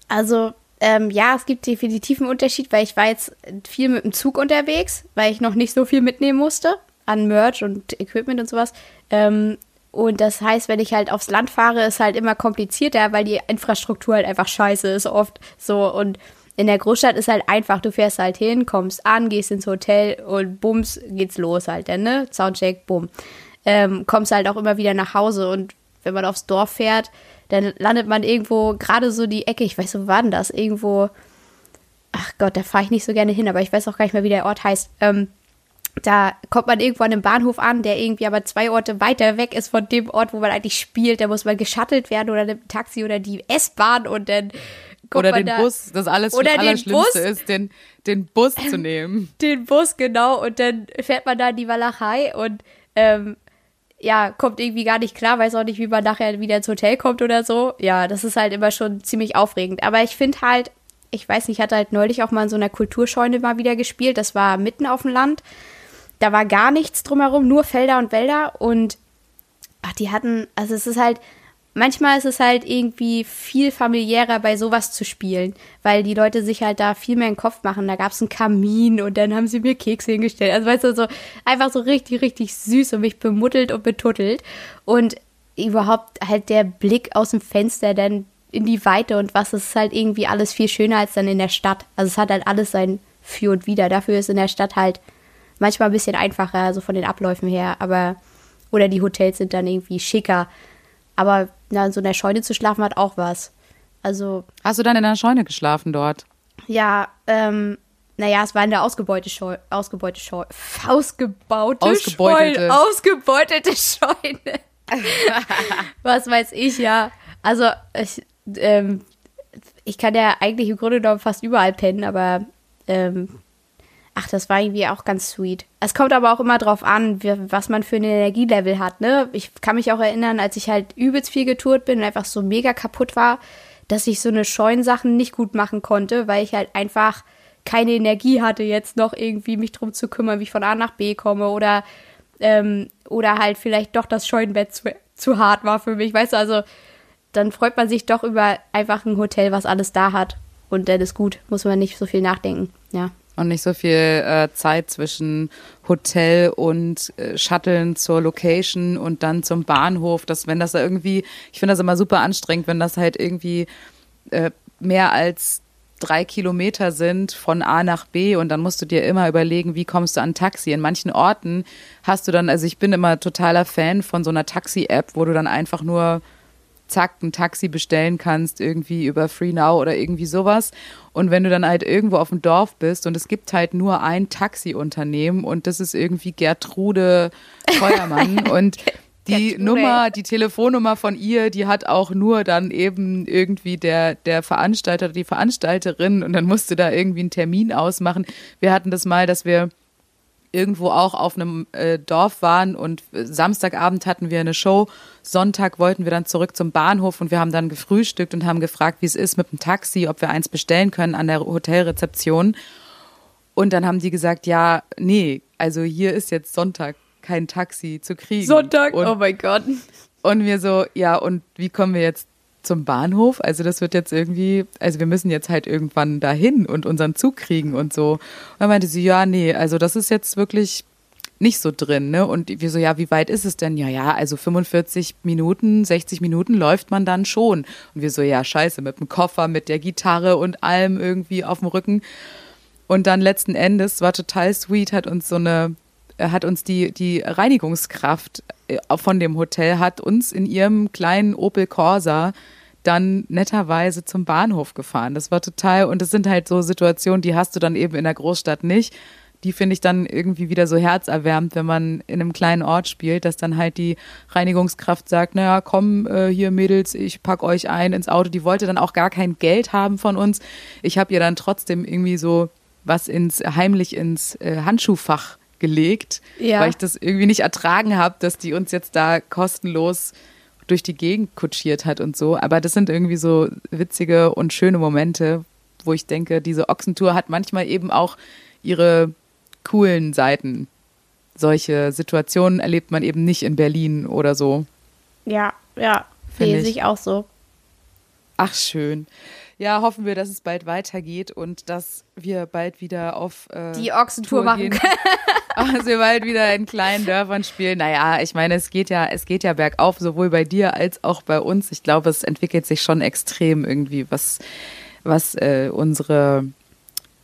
Also, ähm, ja, es gibt definitiv einen Unterschied, weil ich war jetzt viel mit dem Zug unterwegs, weil ich noch nicht so viel mitnehmen musste an Merch und Equipment und sowas. Ähm, und das heißt, wenn ich halt aufs Land fahre, ist halt immer komplizierter, weil die Infrastruktur halt einfach scheiße ist oft so. Und in der Großstadt ist halt einfach, du fährst halt hin, kommst an, gehst ins Hotel und bums, geht's los halt, dann, ne? Soundcheck, bumm. Ähm, kommst halt auch immer wieder nach Hause und wenn man aufs Dorf fährt, dann landet man irgendwo, gerade so die Ecke, ich weiß so, wo war denn das? Irgendwo, ach Gott, da fahre ich nicht so gerne hin, aber ich weiß auch gar nicht mehr, wie der Ort heißt. Ähm, da kommt man irgendwo an einem Bahnhof an, der irgendwie aber zwei Orte weiter weg ist von dem Ort, wo man eigentlich spielt. Da muss man geschattelt werden oder mit dem Taxi oder die S-Bahn und dann kommt Oder man den da, Bus, das alles Oder den Allerschlimmste Bus. ist, den, den Bus zu nehmen. den Bus, genau, und dann fährt man da in die Walachei und ähm, ja, kommt irgendwie gar nicht klar, weiß auch nicht, wie man nachher wieder ins Hotel kommt oder so. Ja, das ist halt immer schon ziemlich aufregend. Aber ich finde halt, ich weiß nicht, ich hatte halt neulich auch mal in so einer Kulturscheune mal wieder gespielt. Das war mitten auf dem Land. Da war gar nichts drumherum, nur Felder und Wälder und ach, die hatten, also es ist halt, manchmal ist es halt irgendwie viel familiärer bei sowas zu spielen, weil die Leute sich halt da viel mehr in den Kopf machen. Da gab es einen Kamin und dann haben sie mir Kekse hingestellt. Also weißt du, so einfach so richtig, richtig süß und mich bemuttelt und betuttelt. Und überhaupt halt der Blick aus dem Fenster dann in die Weite und was, das ist halt irgendwie alles viel schöner als dann in der Stadt. Also es hat halt alles sein Für und Wider. Dafür ist in der Stadt halt manchmal ein bisschen einfacher, also von den Abläufen her, aber oder die Hotels sind dann irgendwie schicker. Aber na, in so einer Scheune zu schlafen hat auch was. Also. Hast du dann in einer Scheune geschlafen dort? Ja, ähm, naja, es war in der ausgebeute Scheu ausgebeute Scheu ausgebaute Ausgebeutete. Scheune. Ausgebeutete Scheune. Was weiß ich, ja. Also, ich, ähm, ich kann ja eigentlich im Grunde genommen fast überall pennen, aber ähm, ach, das war irgendwie auch ganz sweet. Es kommt aber auch immer drauf an, wie, was man für ein Energielevel hat, ne? Ich kann mich auch erinnern, als ich halt übelst viel getourt bin und einfach so mega kaputt war, dass ich so eine Scheunsachen nicht gut machen konnte, weil ich halt einfach keine Energie hatte, jetzt noch irgendwie mich drum zu kümmern, wie ich von A nach B komme oder, ähm, oder halt vielleicht doch das Scheunenbett zu, zu hart war für mich. Weißt du, also dann freut man sich doch über einfach ein Hotel, was alles da hat. Und dann ist gut, muss man nicht so viel nachdenken. Ja. Und nicht so viel äh, Zeit zwischen Hotel und äh, Shuttlen zur Location und dann zum Bahnhof. Dass wenn das da irgendwie, ich finde das immer super anstrengend, wenn das halt irgendwie äh, mehr als drei Kilometer sind von A nach B und dann musst du dir immer überlegen, wie kommst du an Taxi. In manchen Orten hast du dann, also ich bin immer totaler Fan von so einer Taxi-App, wo du dann einfach nur zack ein Taxi bestellen kannst, irgendwie über Free Now oder irgendwie sowas. Und wenn du dann halt irgendwo auf dem Dorf bist und es gibt halt nur ein Taxiunternehmen und das ist irgendwie Gertrude Feuermann und die Gertrude. Nummer, die Telefonnummer von ihr, die hat auch nur dann eben irgendwie der, der Veranstalter oder die Veranstalterin und dann musst du da irgendwie einen Termin ausmachen. Wir hatten das mal, dass wir irgendwo auch auf einem äh, Dorf waren und äh, Samstagabend hatten wir eine Show. Sonntag wollten wir dann zurück zum Bahnhof und wir haben dann gefrühstückt und haben gefragt, wie es ist mit dem Taxi, ob wir eins bestellen können an der Hotelrezeption. Und dann haben die gesagt, ja, nee, also hier ist jetzt Sonntag kein Taxi zu kriegen. Sonntag, und, oh mein Gott. und wir so, ja, und wie kommen wir jetzt zum Bahnhof? Also das wird jetzt irgendwie, also wir müssen jetzt halt irgendwann dahin und unseren Zug kriegen und so. Und dann meinte sie, ja, nee, also das ist jetzt wirklich nicht so drin, ne? Und wir so, ja, wie weit ist es denn? Ja, ja, also 45 Minuten, 60 Minuten läuft man dann schon. Und wir so, ja, scheiße, mit dem Koffer, mit der Gitarre und allem irgendwie auf dem Rücken. Und dann letzten Endes war total sweet, hat uns so eine, hat uns die, die Reinigungskraft von dem Hotel, hat uns in ihrem kleinen Opel Corsa dann netterweise zum Bahnhof gefahren. Das war total, und das sind halt so Situationen, die hast du dann eben in der Großstadt nicht. Die finde ich dann irgendwie wieder so herzerwärmend, wenn man in einem kleinen Ort spielt, dass dann halt die Reinigungskraft sagt, naja, komm äh, hier Mädels, ich pack euch ein ins Auto. Die wollte dann auch gar kein Geld haben von uns. Ich habe ihr dann trotzdem irgendwie so was ins heimlich ins äh, Handschuhfach gelegt, Ja. weil ich das irgendwie nicht ertragen habe, dass die uns jetzt da kostenlos durch die Gegend kutschiert hat und so. Aber das sind irgendwie so witzige und schöne Momente, wo ich denke, diese Ochsentour hat manchmal eben auch ihre coolen Seiten. Solche Situationen erlebt man eben nicht in Berlin oder so. Ja, ja, Find sehe ich. auch so. Ach, schön. Ja, hoffen wir, dass es bald weitergeht und dass wir bald wieder auf äh, Die Ochsentour Tour machen gehen. dass wir bald wieder in kleinen Dörfern spielen. Naja, ich meine, es geht ja, es geht ja bergauf, sowohl bei dir als auch bei uns. Ich glaube, es entwickelt sich schon extrem irgendwie, was, was äh, unsere,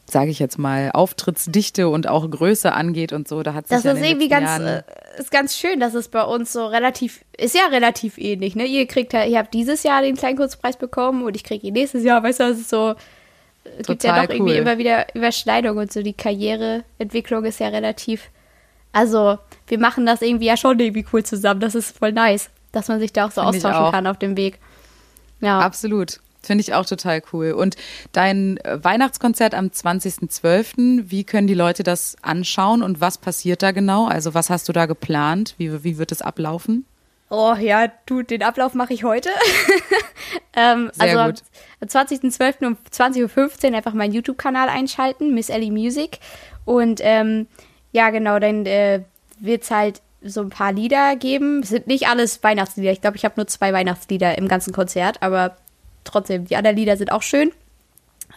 sage ich jetzt mal, Auftrittsdichte und auch Größe angeht und so. Da hat sich Das ja ist irgendwie ganz, Jahren, äh, ist ganz schön, dass es bei uns so relativ, ist ja relativ ähnlich, ne? Ihr kriegt ihr habt dieses Jahr den Kleinkunstpreis bekommen und ich kriege ihn nächstes Jahr, weißt du, das ist so, gibt ja doch irgendwie cool. immer wieder Überschneidung und so, die Karriereentwicklung ist ja relativ, also, wir machen das irgendwie ja schon irgendwie cool zusammen, das ist voll nice, dass man sich da auch so Find austauschen auch. kann auf dem Weg. Ja. Absolut. Finde ich auch total cool. Und dein äh, Weihnachtskonzert am 20.12., wie können die Leute das anschauen und was passiert da genau? Also was hast du da geplant? Wie, wie wird es ablaufen? Oh ja, du, den Ablauf mache ich heute. ähm, Sehr also gut. am 20.12. um 20.15 Uhr einfach meinen YouTube-Kanal einschalten, Miss Ellie Music. Und ähm, ja, genau, dann äh, wird es halt so ein paar Lieder geben. Es sind nicht alles Weihnachtslieder. Ich glaube, ich habe nur zwei Weihnachtslieder im ganzen Konzert, aber trotzdem, die anderen Lieder sind auch schön.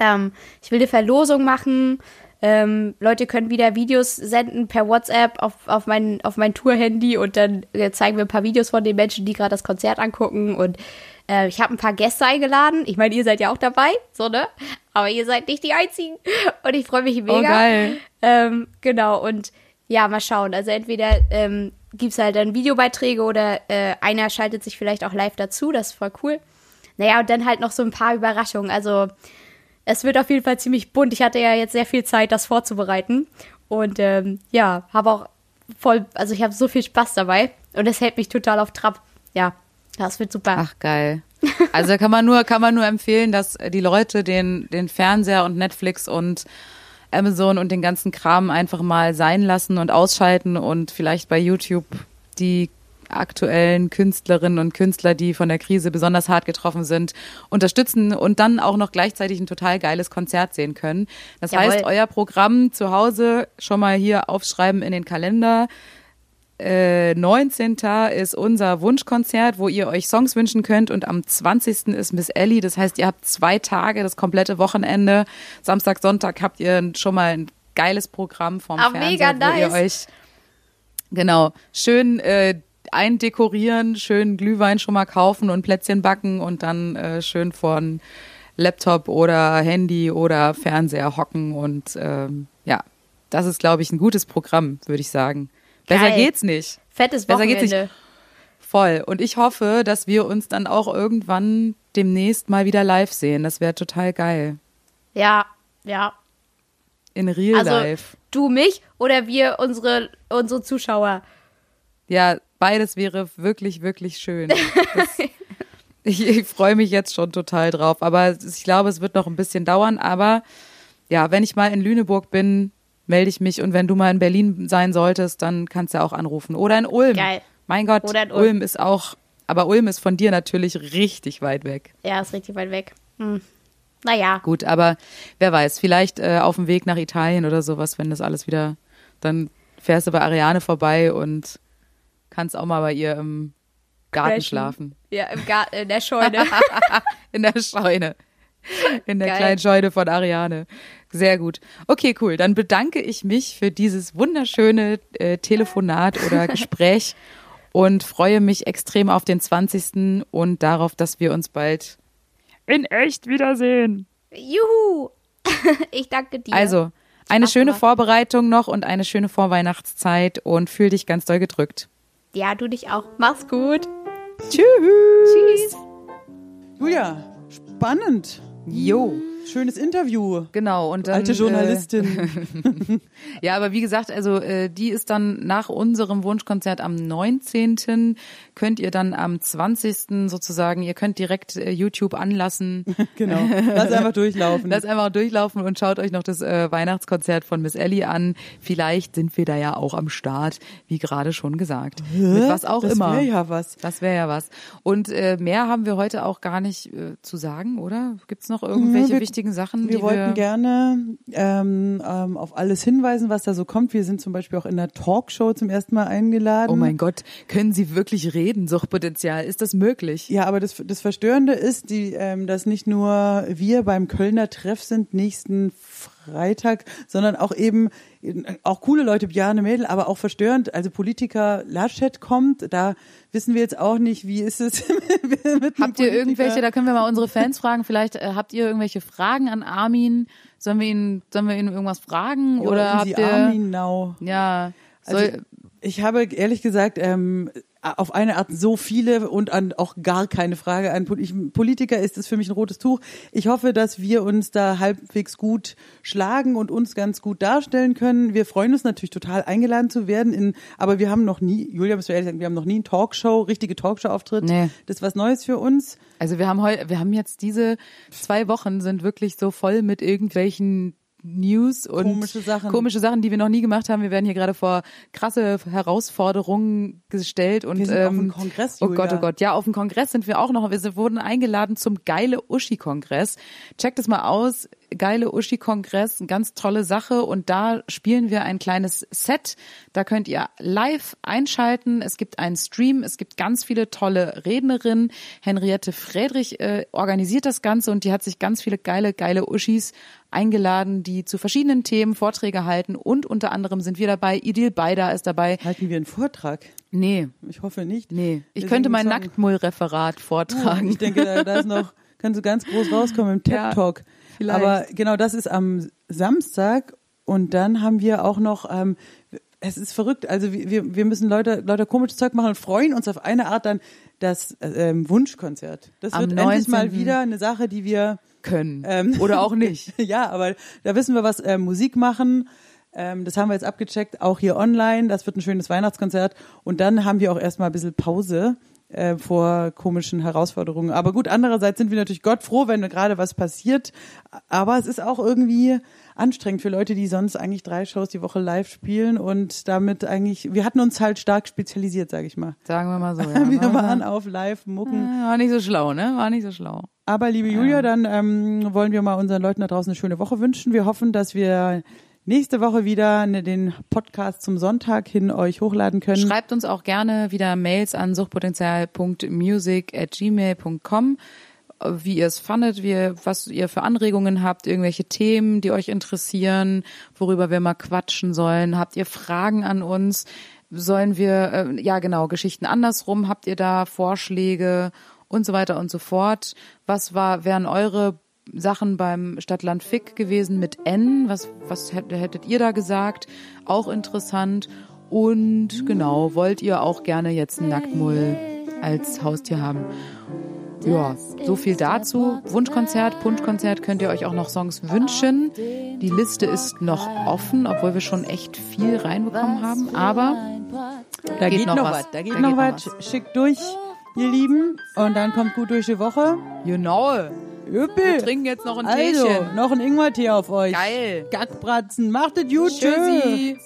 Ähm, ich will eine Verlosung machen. Ähm, Leute können wieder Videos senden per WhatsApp auf, auf mein, auf mein Tour-Handy und dann äh, zeigen wir ein paar Videos von den Menschen, die gerade das Konzert angucken. Und äh, ich habe ein paar Gäste eingeladen. Ich meine, ihr seid ja auch dabei, so, ne? Aber ihr seid nicht die Einzigen. Und ich freue mich mega. Oh, geil. Ähm, genau, und Ja, mal schauen. Also entweder ähm, gibt es halt dann Videobeiträge oder äh, einer schaltet sich vielleicht auch live dazu. Das ist voll cool. Naja, und dann halt noch so ein paar Überraschungen. Also es wird auf jeden Fall ziemlich bunt. Ich hatte ja jetzt sehr viel Zeit, das vorzubereiten. Und ähm, ja, habe auch voll, also ich habe so viel Spaß dabei. Und es hält mich total auf Trab. Ja, das wird super. Ach, geil. Also kann man nur, kann man nur empfehlen, dass die Leute den, den Fernseher und Netflix und Amazon und den ganzen Kram einfach mal sein lassen und ausschalten und vielleicht bei YouTube die aktuellen Künstlerinnen und Künstler, die von der Krise besonders hart getroffen sind, unterstützen und dann auch noch gleichzeitig ein total geiles Konzert sehen können. Das Jawohl. heißt, euer Programm zu Hause schon mal hier aufschreiben in den Kalender. Äh, 19. ist unser Wunschkonzert, wo ihr euch Songs wünschen könnt und am 20. ist Miss Ellie. Das heißt, ihr habt zwei Tage, das komplette Wochenende. Samstag, Sonntag habt ihr schon mal ein geiles Programm vom Ah, Fernseher, mega wo ihr nice. euch genau schön äh, eindekorieren, schön Glühwein schon mal kaufen und Plätzchen backen und dann äh, schön von Laptop oder Handy oder Fernseher hocken und ähm, ja, das ist glaube ich ein gutes Programm, würde ich sagen. Besser Geil. geht's nicht. Fettes Besser geht's Wochenende. nicht. Voll. Und ich hoffe, dass wir uns dann auch irgendwann demnächst mal wieder live sehen. Das wäre total geil. Ja, ja. In Real Also Life. du mich oder wir unsere unsere Zuschauer. Ja, beides wäre wirklich, wirklich schön. Das, ich ich freue mich jetzt schon total drauf. Aber ich glaube, es wird noch ein bisschen dauern. Aber ja, wenn ich mal in Lüneburg bin, melde ich mich. Und wenn du mal in Berlin sein solltest, dann kannst du auch anrufen. Oder in Ulm. Geil. Mein Gott, Oder in Ulm. Ulm ist auch, aber Ulm ist von dir natürlich richtig weit weg. Ja, ist richtig weit weg. Hm. Naja. Gut, aber wer weiß, vielleicht äh, auf dem Weg nach Italien oder sowas, wenn das alles wieder, dann fährst du bei Ariane vorbei und kannst auch mal bei ihr im Garten Crashen. schlafen. Ja, im Garten, in der Scheune. In der Scheune. In der Geil. kleinen Scheune von Ariane. Sehr gut. Okay, cool. Dann bedanke ich mich für dieses wunderschöne äh, Telefonat oder Gespräch und freue mich extrem auf den 20. und darauf, dass wir uns bald in echt wiedersehen. Juhu. Ich danke dir. Also, eine Spaß schöne. Vorbereitung noch und eine schöne Vorweihnachtszeit und fühl dich ganz doll gedrückt. Ja, du dich auch. Mach's gut. Tschüss. Tschüss. Julia, spannend. Jo. Schönes Interview. Genau, und dann, Alte Äh, Journalistin. ja, aber wie gesagt, also äh, die ist dann nach unserem Wunschkonzert am 19. könnt ihr dann am 20. sozusagen, ihr könnt direkt äh, YouTube anlassen, genau. Lass einfach durchlaufen. lasst einfach durchlaufen und schaut euch noch das äh, Weihnachtskonzert von Miss Ellie an. Vielleicht sind wir da ja auch am Start, wie gerade schon gesagt. Mit was auch das immer. wäre ja was. Das wäre ja was. Und äh, mehr haben wir heute auch gar nicht äh, zu sagen, oder? Gibt's noch irgendwelche wir- wichtigen Sachen, Wir wollten wir gerne ähm, ähm, auf alles hinweisen, was da so kommt. Wir sind zum Beispiel auch in der Talkshow zum ersten Mal eingeladen. Oh mein Gott, können Sie wirklich reden, Suchtpotenzial? Ist das möglich? Ja, aber das, das Verstörende ist, die, ähm, dass nicht nur wir beim Kölner Treff sind nächsten Freitag, sondern auch eben auch coole Leute, Bjarne Mädel, aber auch verstörend. Also Politiker Laschet kommt, da wissen wir jetzt auch nicht, wie ist es mit einem Habt ihr Politiker? irgendwelche, da können wir mal unsere Fans fragen, vielleicht äh, habt ihr irgendwelche Fragen an Armin? Sollen wir ihn, sollen wir ihn irgendwas fragen? Oder Easy habt ihr, Armin now. ja, soll, Also, ich habe ehrlich gesagt ähm, auf eine Art so viele und an auch gar keine Frage ich, Politiker ist es für mich ein rotes Tuch. Ich hoffe, dass wir uns da halbwegs gut schlagen und uns ganz gut darstellen können. Wir freuen uns natürlich total eingeladen zu werden, in, aber wir haben noch nie, Julia, müssen wir ehrlich sagen, wir haben noch nie einen Talkshow, richtige Talkshow-Auftritt. Nee. Das ist was Neues für uns. also wir haben heute, wir haben jetzt diese zwei Wochen sind wirklich so voll mit irgendwelchen News und Komische Sachen. komische Sachen, die wir noch nie gemacht haben. Wir werden hier gerade vor krasse Herausforderungen gestellt und Wir sind auf ähm, einem Kongress, Oh Gott, oh Julia. Gott, ja, auf dem Kongress sind wir auch noch. Wir wurden eingeladen zum geile Uschi-Kongress. Checkt es mal aus, geile Uschi-Kongress, eine ganz tolle Sache und da spielen wir ein kleines Set. Da könnt ihr live einschalten. Es gibt einen Stream, es gibt ganz viele tolle Rednerinnen. Henriette Friedrich äh, organisiert das Ganze und die hat sich ganz viele geile, geile Uschis eingeladen, die zu verschiedenen Themen Vorträge halten und unter anderem sind wir dabei. Idil Beider ist dabei. Halten wir einen Vortrag? Nee, Ich hoffe nicht. nee. Ich Wir könnte mein. Nacktmull-Referat vortragen. Ich denke, da, da ist noch, kannst du ganz groß rauskommen im Ja, TED Talk. Vielleicht. Aber genau, das ist am Samstag und dann haben wir auch noch, ähm, es ist verrückt. Also wir, wir müssen Leute, Leute komisches Zeug machen und freuen uns auf eine Art dann das ähm, Wunschkonzert. Das Am wird endlich mal 19.. wieder eine Sache, die wir Können. ähm, Oder auch nicht. ja, aber da wissen wir, was äh, Musik machen. Ähm, das haben wir jetzt abgecheckt, auch hier online. Das wird ein schönes Weihnachtskonzert. Und dann haben wir auch erstmal ein bisschen Pause äh, vor komischen Herausforderungen. Aber gut, andererseits sind wir natürlich Gott froh, wenn gerade was passiert. Aber es ist auch irgendwie anstrengend für Leute, die sonst eigentlich drei Shows die Woche live spielen und damit eigentlich, wir hatten uns halt stark spezialisiert, sage ich mal. Sagen wir mal so. Ja, Wir ne? waren auf Live-Mucken. War nicht so schlau, ne? War nicht so schlau. Aber liebe Julia, dann ähm, wollen wir mal unseren Leuten da draußen eine schöne Woche wünschen. Wir hoffen, dass wir nächste Woche wieder ne, den Podcast zum Sonntag hin euch hochladen können. Schreibt uns auch gerne wieder Mails an suchtpotenzial.music@gmail.com, wie ihr es fandet, wie, was ihr für Anregungen habt, irgendwelche Themen, die euch interessieren, worüber wir mal quatschen sollen. Habt ihr Fragen an uns? Sollen wir, äh, ja genau, Geschichten andersrum? Habt ihr da Vorschläge und so weiter und so fort? Was war, wären eure Sachen beim Stadtland Fick gewesen mit N. Was, was hätt- hättet ihr da gesagt? Auch interessant. Und genau, wollt ihr auch gerne jetzt einen Nacktmull als Haustier haben? Ja, so viel dazu. Wunschkonzert, Punschkonzert könnt ihr euch auch noch Songs wünschen. Die Liste ist noch offen, obwohl wir schon echt viel reinbekommen haben. Aber da geht geht, noch noch was. was. Da geht Da noch geht noch was. Schickt durch, ihr Lieben. Und dann kommt gut durch die Woche. genau, wir Üppel. trinken jetzt noch ein Also, Teechen. noch ein Ingwertee auf euch. Geil. Gackbratzen. Macht es gut. Tschüss. Tschüssi.